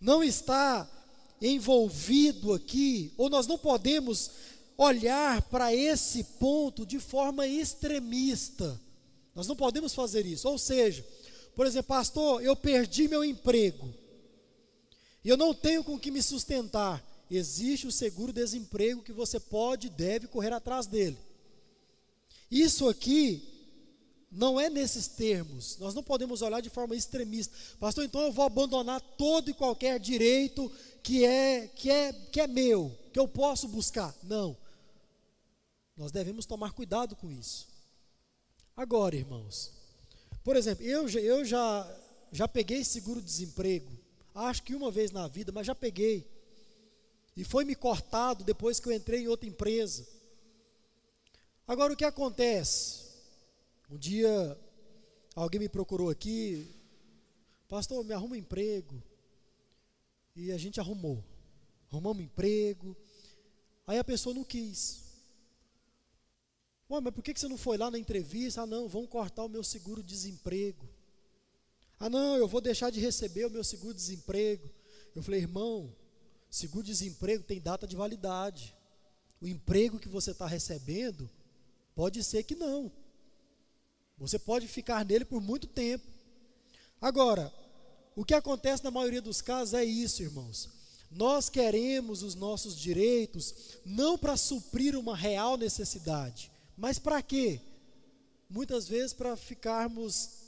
S1: Não está envolvido aqui, ou nós não podemos olhar para esse ponto de forma extremista. Nós não podemos fazer isso. Ou seja, por exemplo, pastor, eu perdi meu emprego. E eu não tenho com que me sustentar. Existe o seguro-desemprego que você pode e deve correr atrás dele. Isso aqui não é nesses termos. Nós não podemos olhar de forma extremista. Pastor, então eu vou abandonar todo e qualquer direito que é que é que é meu, que eu posso buscar. Não. Nós devemos tomar cuidado com isso. Agora, irmãos, por exemplo, eu, eu já já peguei seguro-desemprego. Acho que uma vez na vida, mas já peguei. E foi me cortado depois que eu entrei em outra empresa. Agora o que acontece? Um dia, alguém me procurou aqui, pastor, me arruma um emprego. E a gente arrumou. Arrumamos um emprego. Aí a pessoa não quis. Ué, mas por que você não foi lá na entrevista? Ah, não, vão cortar o meu seguro-desemprego. Ah, não, eu vou deixar de receber o meu seguro-desemprego. Eu falei, irmão, seguro-desemprego tem data de validade. O emprego que você está recebendo, pode ser que não. Você pode ficar nele por muito tempo. Agora, o que acontece na maioria dos casos é isso, irmãos. Nós queremos os nossos direitos não para suprir uma real necessidade, mas para quê? Muitas vezes para ficarmos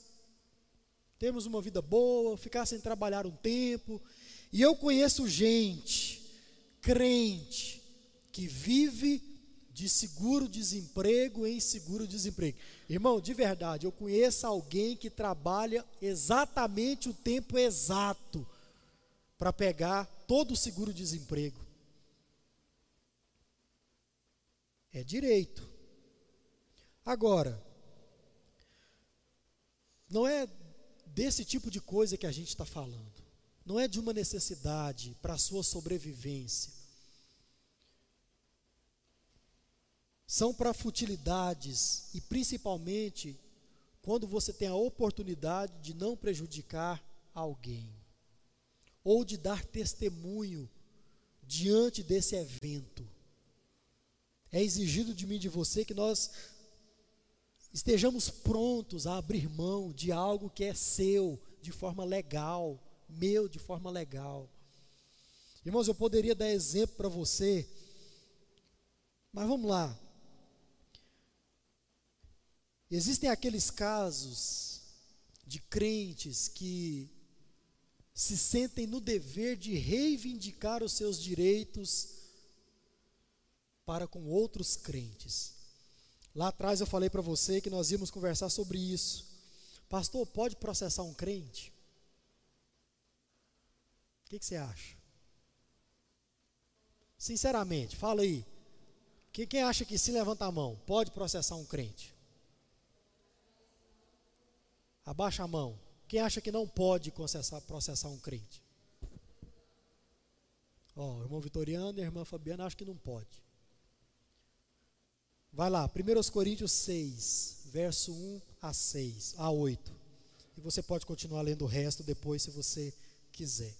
S1: termos uma vida boa, ficar sem trabalhar um tempo. E eu conheço gente crente que vive de seguro-desemprego em seguro-desemprego. Irmão, de verdade, eu conheço alguém que trabalha exatamente o tempo exato para pegar todo o seguro-desemprego. É direito. Agora, não é desse tipo de coisa que a gente está falando. não é de uma necessidade para a sua sobrevivência. São para futilidades e principalmente quando você tem a oportunidade de não prejudicar alguém ou de dar testemunho diante desse evento. É exigido de mim e de você que nós estejamos prontos a abrir mão de algo que é seu de forma legal, meu de forma legal. Irmãos, eu poderia dar exemplo para você, mas vamos lá. Existem aqueles casos de crentes que se sentem no dever de reivindicar os seus direitos para com outros crentes. Lá atrás eu falei para você que nós íamos conversar sobre isso. Pastor, pode processar um crente? O que, que você acha? Sinceramente, fala aí. Quem acha que se levanta a mão pode processar um crente? Abaixa a mão. Quem acha que não pode processar, processar um crente? Ó, o irmão Vitoriano e irmã Fabiana acham que não pode. Vai lá, 1 Coríntios 6, verso 1 a 6, a 8. E você pode continuar lendo o resto depois, se você quiser.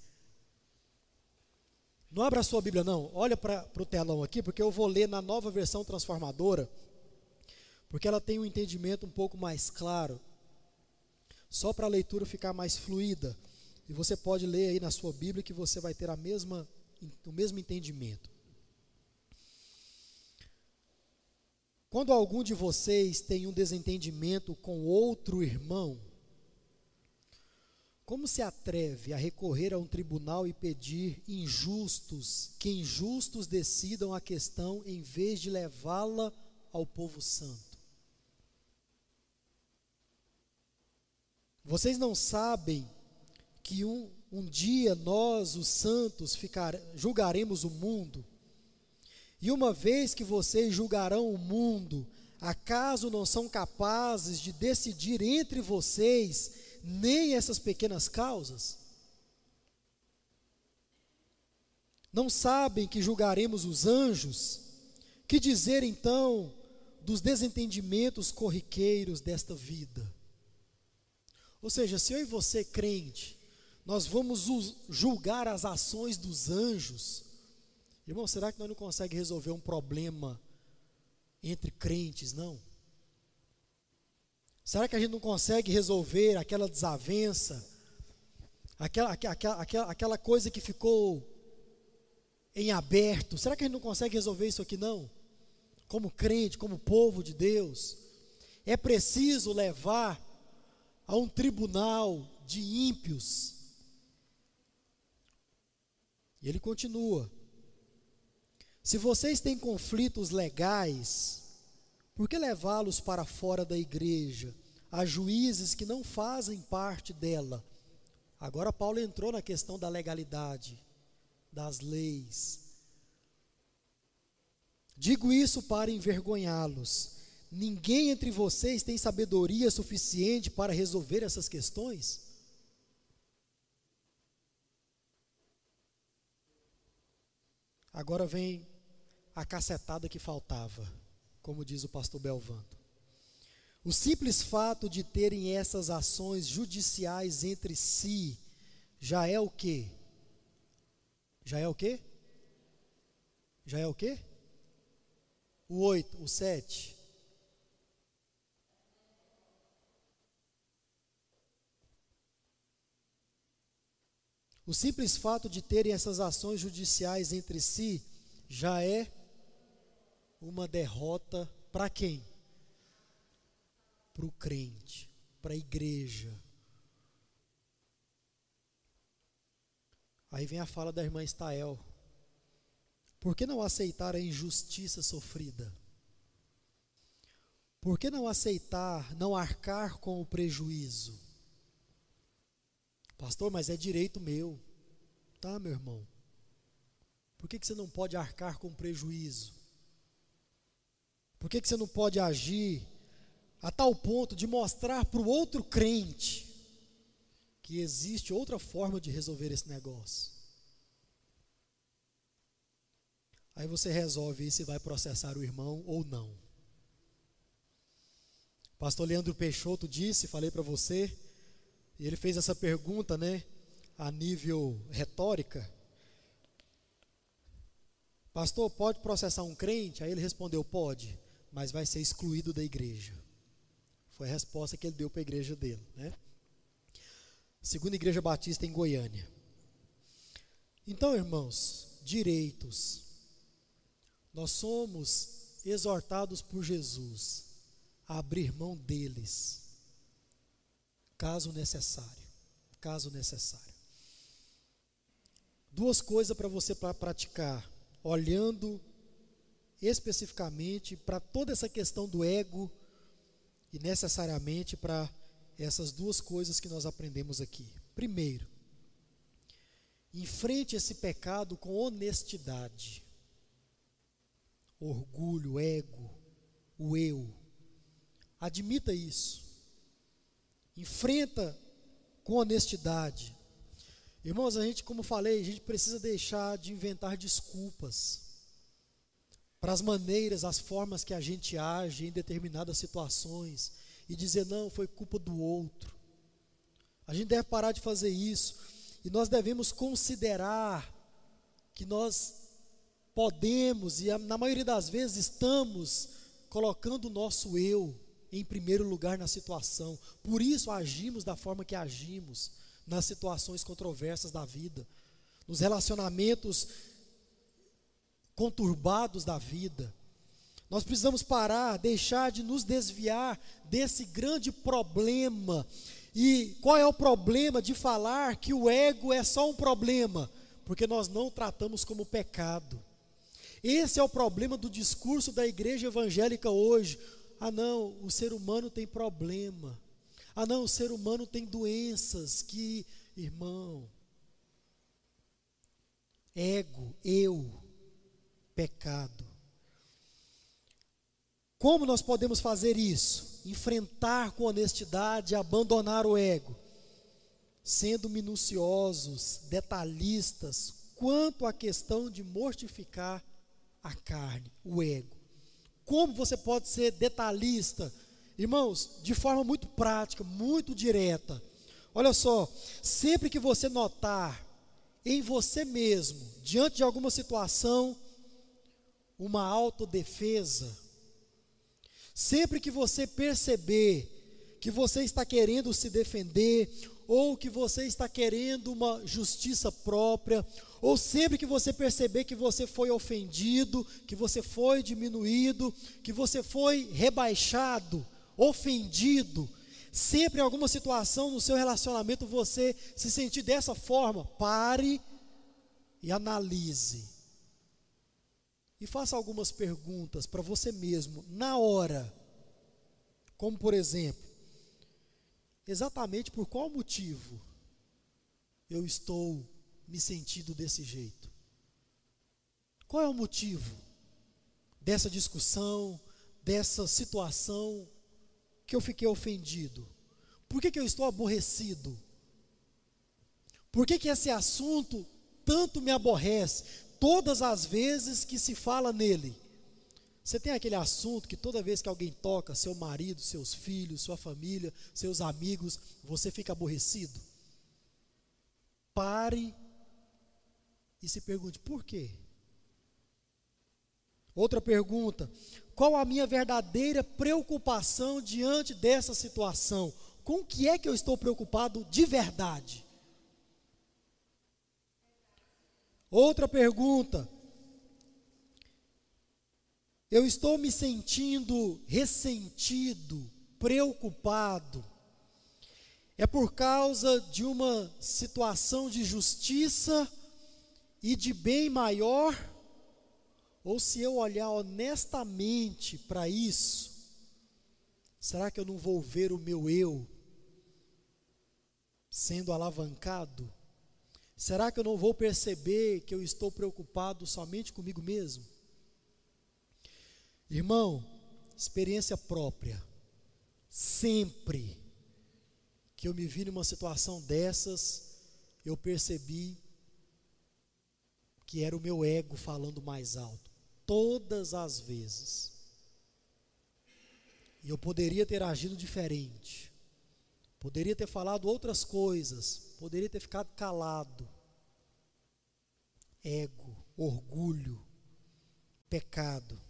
S1: Não abra a sua Bíblia, não. Olha para o telão aqui, porque eu vou ler na nova versão transformadora, porque ela tem um entendimento um pouco mais claro só para a leitura ficar mais fluida. E você pode ler aí na sua Bíblia que você vai ter a mesma, o mesmo entendimento. Quando algum de vocês tem um desentendimento com outro irmão, como se atreve a recorrer a um tribunal e pedir injustos, que injustos decidam a questão em vez de levá-la ao povo santo? Vocês não sabem que um, um dia nós, os santos, ficar, julgaremos o mundo? E uma vez que vocês julgarão o mundo, acaso não são capazes de decidir entre vocês nem essas pequenas causas? Não sabem que julgaremos os anjos? Que dizer então dos desentendimentos corriqueiros desta vida? Ou seja, se eu e você, crente, nós vamos julgar as ações dos anjos, irmão, será que nós não conseguimos resolver um problema entre crentes, não? Será que a gente não consegue resolver aquela desavença, aquela, aquela, aquela, aquela coisa que ficou em aberto? Será que a gente não consegue resolver isso aqui, não? Como crente, como povo de Deus, é preciso levar a um tribunal de ímpios. E ele continua: Se vocês têm conflitos legais, por que levá-los para fora da igreja, a juízes que não fazem parte dela? Agora, Paulo entrou na questão da legalidade, das leis. Digo isso para envergonhá-los. Ninguém entre vocês tem sabedoria suficiente para resolver essas questões? Agora vem a cacetada que faltava, como diz o pastor Belvando. O simples fato de terem essas ações judiciais entre si já é o quê? Já é o quê? Já é o quê? O 8, o 7. O simples fato de terem essas ações judiciais entre si já é uma derrota para quem? Para o crente, para a igreja. Aí vem a fala da irmã Estael. Por que não aceitar a injustiça sofrida? Por que não aceitar, não arcar com o prejuízo? Pastor, mas é direito meu. Tá, meu irmão. Por que, que você não pode arcar com prejuízo? Por que, que você não pode agir a tal ponto de mostrar para o outro crente que existe outra forma de resolver esse negócio. Aí você resolve se vai processar o irmão ou não. Pastor Leandro Peixoto disse, falei para você, e ele fez essa pergunta, né, a nível retórica. Pastor, pode processar um crente? Aí ele respondeu: pode, mas vai ser excluído da igreja. Foi a resposta que ele deu para a igreja dele, né? Segunda Igreja Batista em Goiânia. Então, irmãos, direitos. Nós somos exortados por Jesus a abrir mão deles, caso necessário. Caso necessário. Duas coisas para você pra praticar, olhando especificamente para toda essa questão do ego e necessariamente para essas duas coisas que nós aprendemos aqui. Primeiro, enfrente esse pecado com honestidade. Orgulho, ego, o eu. Admita isso. Enfrenta com honestidade. Irmãos, a gente, como falei, a gente precisa deixar de inventar desculpas para as maneiras, as formas que a gente age em determinadas situações e dizer não, foi culpa do outro. A gente deve parar de fazer isso e nós devemos considerar que nós podemos e na maioria das vezes estamos colocando o nosso eu em primeiro lugar na situação. Por isso agimos da forma que agimos nas situações controversas da vida, nos relacionamentos conturbados da vida. Nós precisamos parar, deixar de nos desviar desse grande problema. E qual é o problema de falar que o ego é só um problema? Porque nós não tratamos como pecado. Esse é o problema do discurso da igreja evangélica hoje. Ah, não, o ser humano tem problema. Ah, não, o ser humano tem doenças que, irmão, ego, eu, pecado. Como nós podemos fazer isso? Enfrentar com honestidade, abandonar o ego, sendo minuciosos, detalhistas quanto à questão de mortificar a carne, o ego. Como você pode ser detalhista? Irmãos, de forma muito prática, muito direta. Olha só, sempre que você notar em você mesmo, diante de alguma situação, uma autodefesa, sempre que você perceber que você está querendo se defender, ou que você está querendo uma justiça própria, ou sempre que você perceber que você foi ofendido, que você foi diminuído, que você foi rebaixado, ofendido, sempre em alguma situação no seu relacionamento você se sentir dessa forma, pare e analise. E faça algumas perguntas para você mesmo, na hora. Como, por exemplo, exatamente por qual motivo eu estou me sentindo desse jeito? Qual é o motivo dessa discussão, dessa situação que eu fiquei ofendido? Por que, que eu estou aborrecido? Por que, que esse assunto tanto me aborrece? Todas as vezes que se fala nele. Você tem aquele assunto que toda vez que alguém toca, seu marido, seus filhos, sua família, seus amigos, você fica aborrecido? Pare e se pergunte: por quê? Outra pergunta: qual a minha verdadeira preocupação diante dessa situação? Com o que é que eu estou preocupado de verdade? Outra pergunta: eu estou me sentindo ressentido, preocupado, é por causa de uma situação de justiça e de bem maior? Ou se eu olhar honestamente para isso, será que eu não vou ver o meu eu sendo alavancado? Será que eu não vou perceber que eu estou preocupado somente comigo mesmo? Irmão, experiência própria. Sempre, que eu me vi numa situação dessas, eu percebi que era o meu ego falando mais alto, todas as vezes. E eu poderia ter agido diferente, poderia ter falado outras coisas, poderia ter ficado calado. Ego, orgulho, pecado.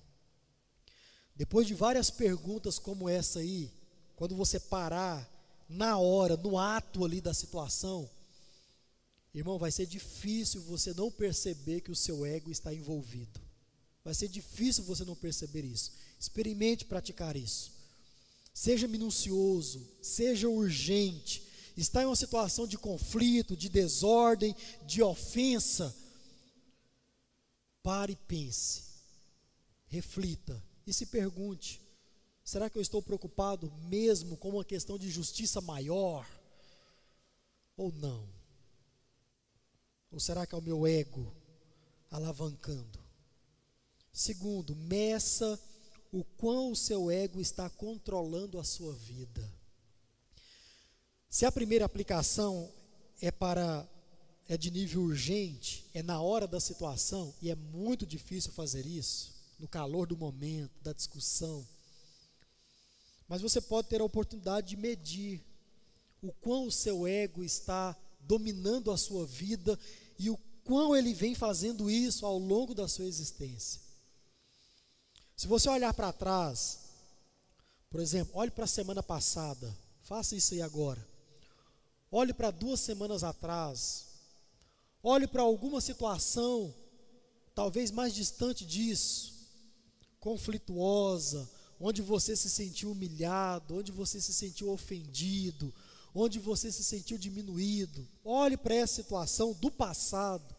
S1: Depois de várias perguntas como essa aí, quando você parar na hora, no ato ali da situação, irmão, vai ser difícil você não perceber que o seu ego está envolvido. Vai ser difícil você não perceber isso. Experimente praticar isso. Seja minucioso, seja urgente. Está em uma situação de conflito, de desordem, de ofensa. Pare e pense. Reflita e se pergunte: será que eu estou preocupado mesmo com uma questão de justiça maior? Ou não? Ou será que é o meu ego alavancando? Segundo, meça o quão o seu ego está controlando a sua vida. Se a primeira aplicação é para é de nível urgente, é na hora da situação e é muito difícil fazer isso no calor do momento, da discussão. Mas você pode ter a oportunidade de medir o quão o seu ego está dominando a sua vida e o quão ele vem fazendo isso ao longo da sua existência. Se você olhar para trás, por exemplo, olhe para a semana passada, faça isso aí agora. Olhe para duas semanas atrás. Olhe para alguma situação, talvez mais distante disso conflituosa, onde você se sentiu humilhado, onde você se sentiu ofendido, onde você se sentiu diminuído. Olhe para essa situação do passado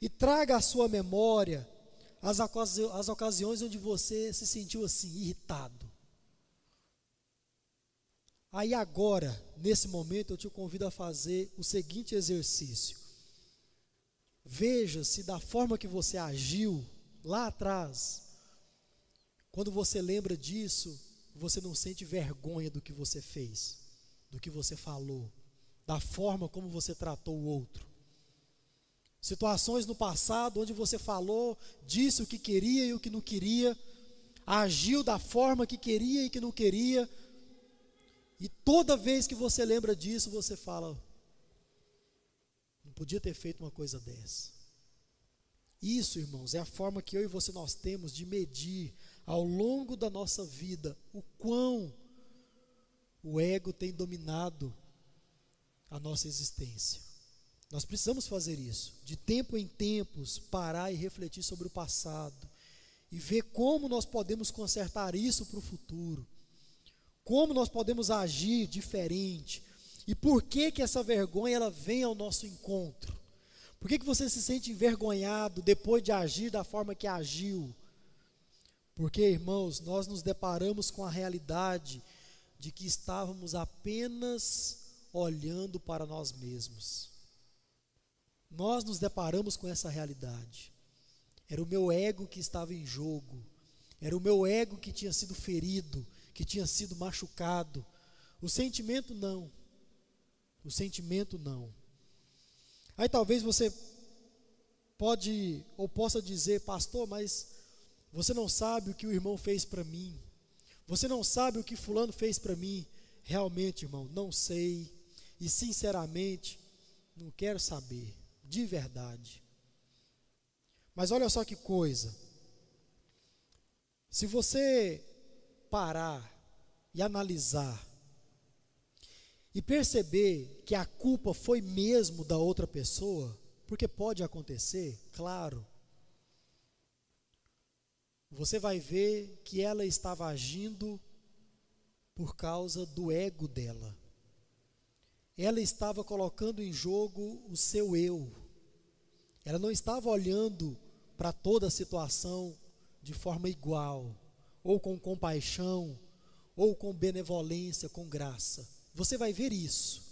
S1: e traga à sua memória as, ocasi as ocasiões onde você se sentiu assim, irritado. Aí agora, nesse momento, eu te convido a fazer o seguinte exercício. Veja se da forma que você agiu lá atrás, quando você lembra disso, você não sente vergonha do que você fez, do que você falou, da forma como você tratou o outro. Situações no passado onde você falou, disse o que queria e o que não queria, agiu da forma que queria e que não queria, e toda vez que você lembra disso, você fala: não podia ter feito uma coisa dessa. Isso, irmãos, é a forma que eu e você nós temos de medir ao longo da nossa vida o quão o ego tem dominado a nossa existência. Nós precisamos fazer isso, de tempo em tempos, parar e refletir sobre o passado e ver como nós podemos consertar isso para o futuro. Como nós podemos agir diferente e por que que essa vergonha ela vem ao nosso encontro? Por que, que você se sente envergonhado depois de agir da forma que agiu? Porque, irmãos, nós nos deparamos com a realidade de que estávamos apenas olhando para nós mesmos. Nós nos deparamos com essa realidade. Era o meu ego que estava em jogo. Era o meu ego que tinha sido ferido, que tinha sido machucado. O sentimento não. O sentimento não. Aí talvez você pode ou possa dizer, pastor, mas você não sabe o que o irmão fez para mim. Você não sabe o que fulano fez para mim. Realmente, irmão, não sei e sinceramente não quero saber, de verdade. Mas olha só que coisa. Se você parar e analisar e perceber que a culpa foi mesmo da outra pessoa, porque pode acontecer, claro. Você vai ver que ela estava agindo por causa do ego dela. Ela estava colocando em jogo o seu eu. Ela não estava olhando para toda a situação de forma igual, ou com compaixão, ou com benevolência, com graça. Você vai ver isso.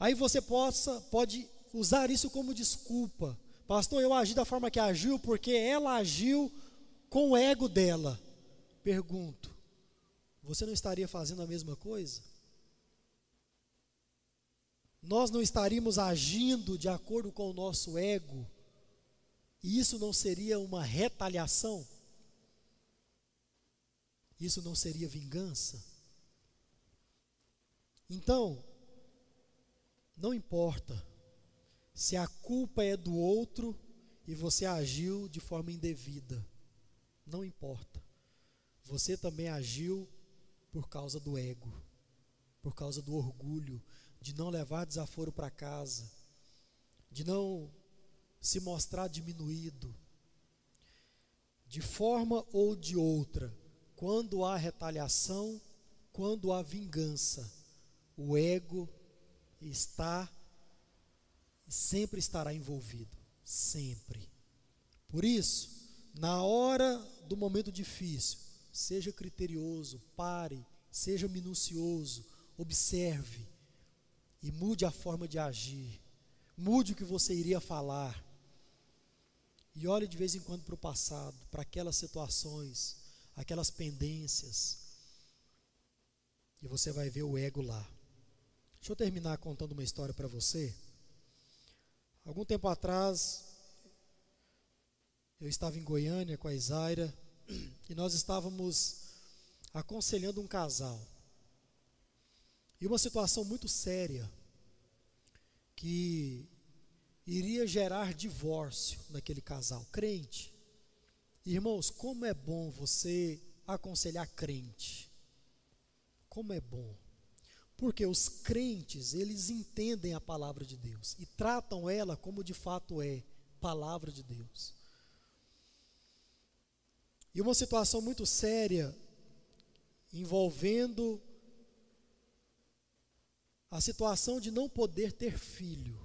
S1: Aí você possa, pode usar isso como desculpa. Pastor, eu agi da forma que agiu porque ela agiu com o ego dela. Pergunto: você não estaria fazendo a mesma coisa? Nós não estaríamos agindo de acordo com o nosso ego, e isso não seria uma retaliação? Isso não seria vingança? Então, não importa se a culpa é do outro e você agiu de forma indevida. Não importa. Você também agiu por causa do ego, por causa do orgulho, de não levar desaforo para casa, de não se mostrar diminuído. De forma ou de outra, quando há retaliação, quando há vingança, o ego está sempre estará envolvido, sempre. Por isso, na hora do momento difícil, seja criterioso, pare, seja minucioso, observe e mude a forma de agir, mude o que você iria falar. E olhe de vez em quando para o passado, para aquelas situações, aquelas pendências, e você vai ver o ego lá. Deixa eu terminar contando uma história para você. Algum tempo atrás, eu estava em Goiânia com a Isaira e nós estávamos aconselhando um casal. E uma situação muito séria que iria gerar divórcio naquele casal, crente. Irmãos, como é bom você aconselhar crente. Como é bom. Porque os crentes, eles entendem a palavra de Deus e tratam ela como de fato é, palavra de Deus. E uma situação muito séria envolvendo a situação de não poder ter filho.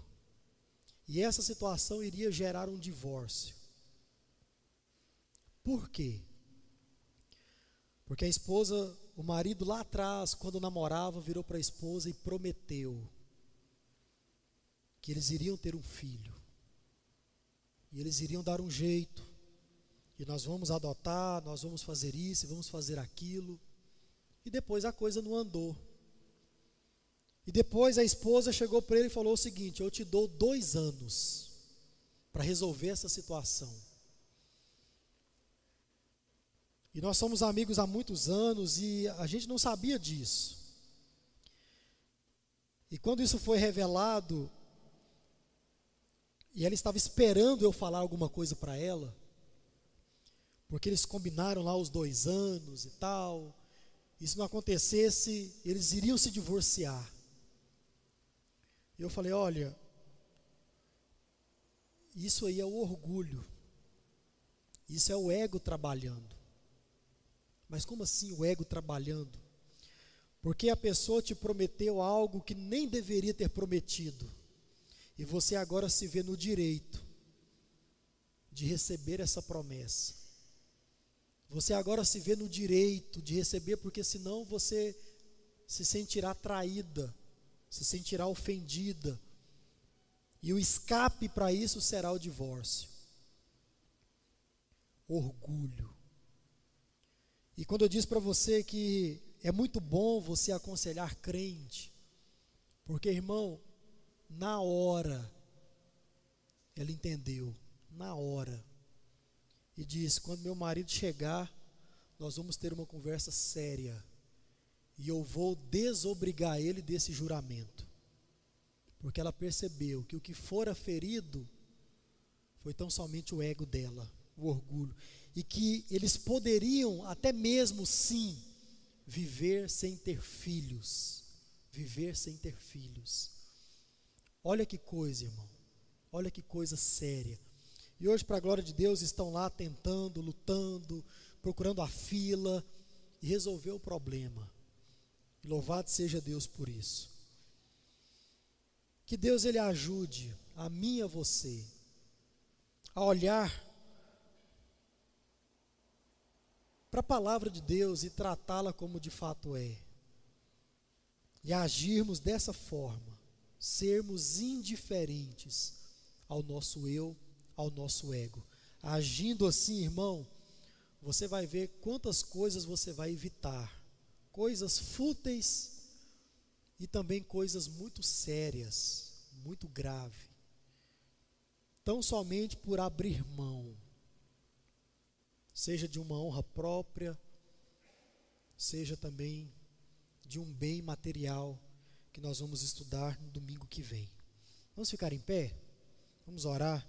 S1: E essa situação iria gerar um divórcio. Por quê? Porque a esposa o marido lá atrás, quando namorava, virou para a esposa e prometeu que eles iriam ter um filho. E eles iriam dar um jeito. E nós vamos adotar, nós vamos fazer isso, vamos fazer aquilo. E depois a coisa não andou. E depois a esposa chegou para ele e falou o seguinte: Eu te dou dois anos para resolver essa situação. E nós somos amigos há muitos anos e a gente não sabia disso. E quando isso foi revelado, e ela estava esperando eu falar alguma coisa para ela, porque eles combinaram lá os dois anos e tal, e se não acontecesse, eles iriam se divorciar. E eu falei: olha, isso aí é o orgulho, isso é o ego trabalhando. Mas como assim o ego trabalhando? Porque a pessoa te prometeu algo que nem deveria ter prometido. E você agora se vê no direito de receber essa promessa. Você agora se vê no direito de receber, porque senão você se sentirá traída, se sentirá ofendida. E o escape para isso será o divórcio. Orgulho. E quando eu disse para você que é muito bom você aconselhar crente, porque irmão, na hora, ela entendeu, na hora, e disse: quando meu marido chegar, nós vamos ter uma conversa séria, e eu vou desobrigar ele desse juramento, porque ela percebeu que o que fora ferido foi tão somente o ego dela, o orgulho e que eles poderiam até mesmo sim viver sem ter filhos. Viver sem ter filhos. Olha que coisa, irmão. Olha que coisa séria. E hoje, para a glória de Deus, estão lá tentando, lutando, procurando a fila e resolver o problema. Louvado seja Deus por isso. Que Deus ele ajude a mim e a você a olhar para a palavra de Deus e tratá-la como de fato é. E agirmos dessa forma, sermos indiferentes ao nosso eu, ao nosso ego. Agindo assim, irmão, você vai ver quantas coisas você vai evitar, coisas fúteis e também coisas muito sérias, muito graves. Tão somente por abrir mão, seja de uma honra própria, seja também de um bem material que nós vamos estudar no domingo que vem. Vamos ficar em pé? Vamos orar?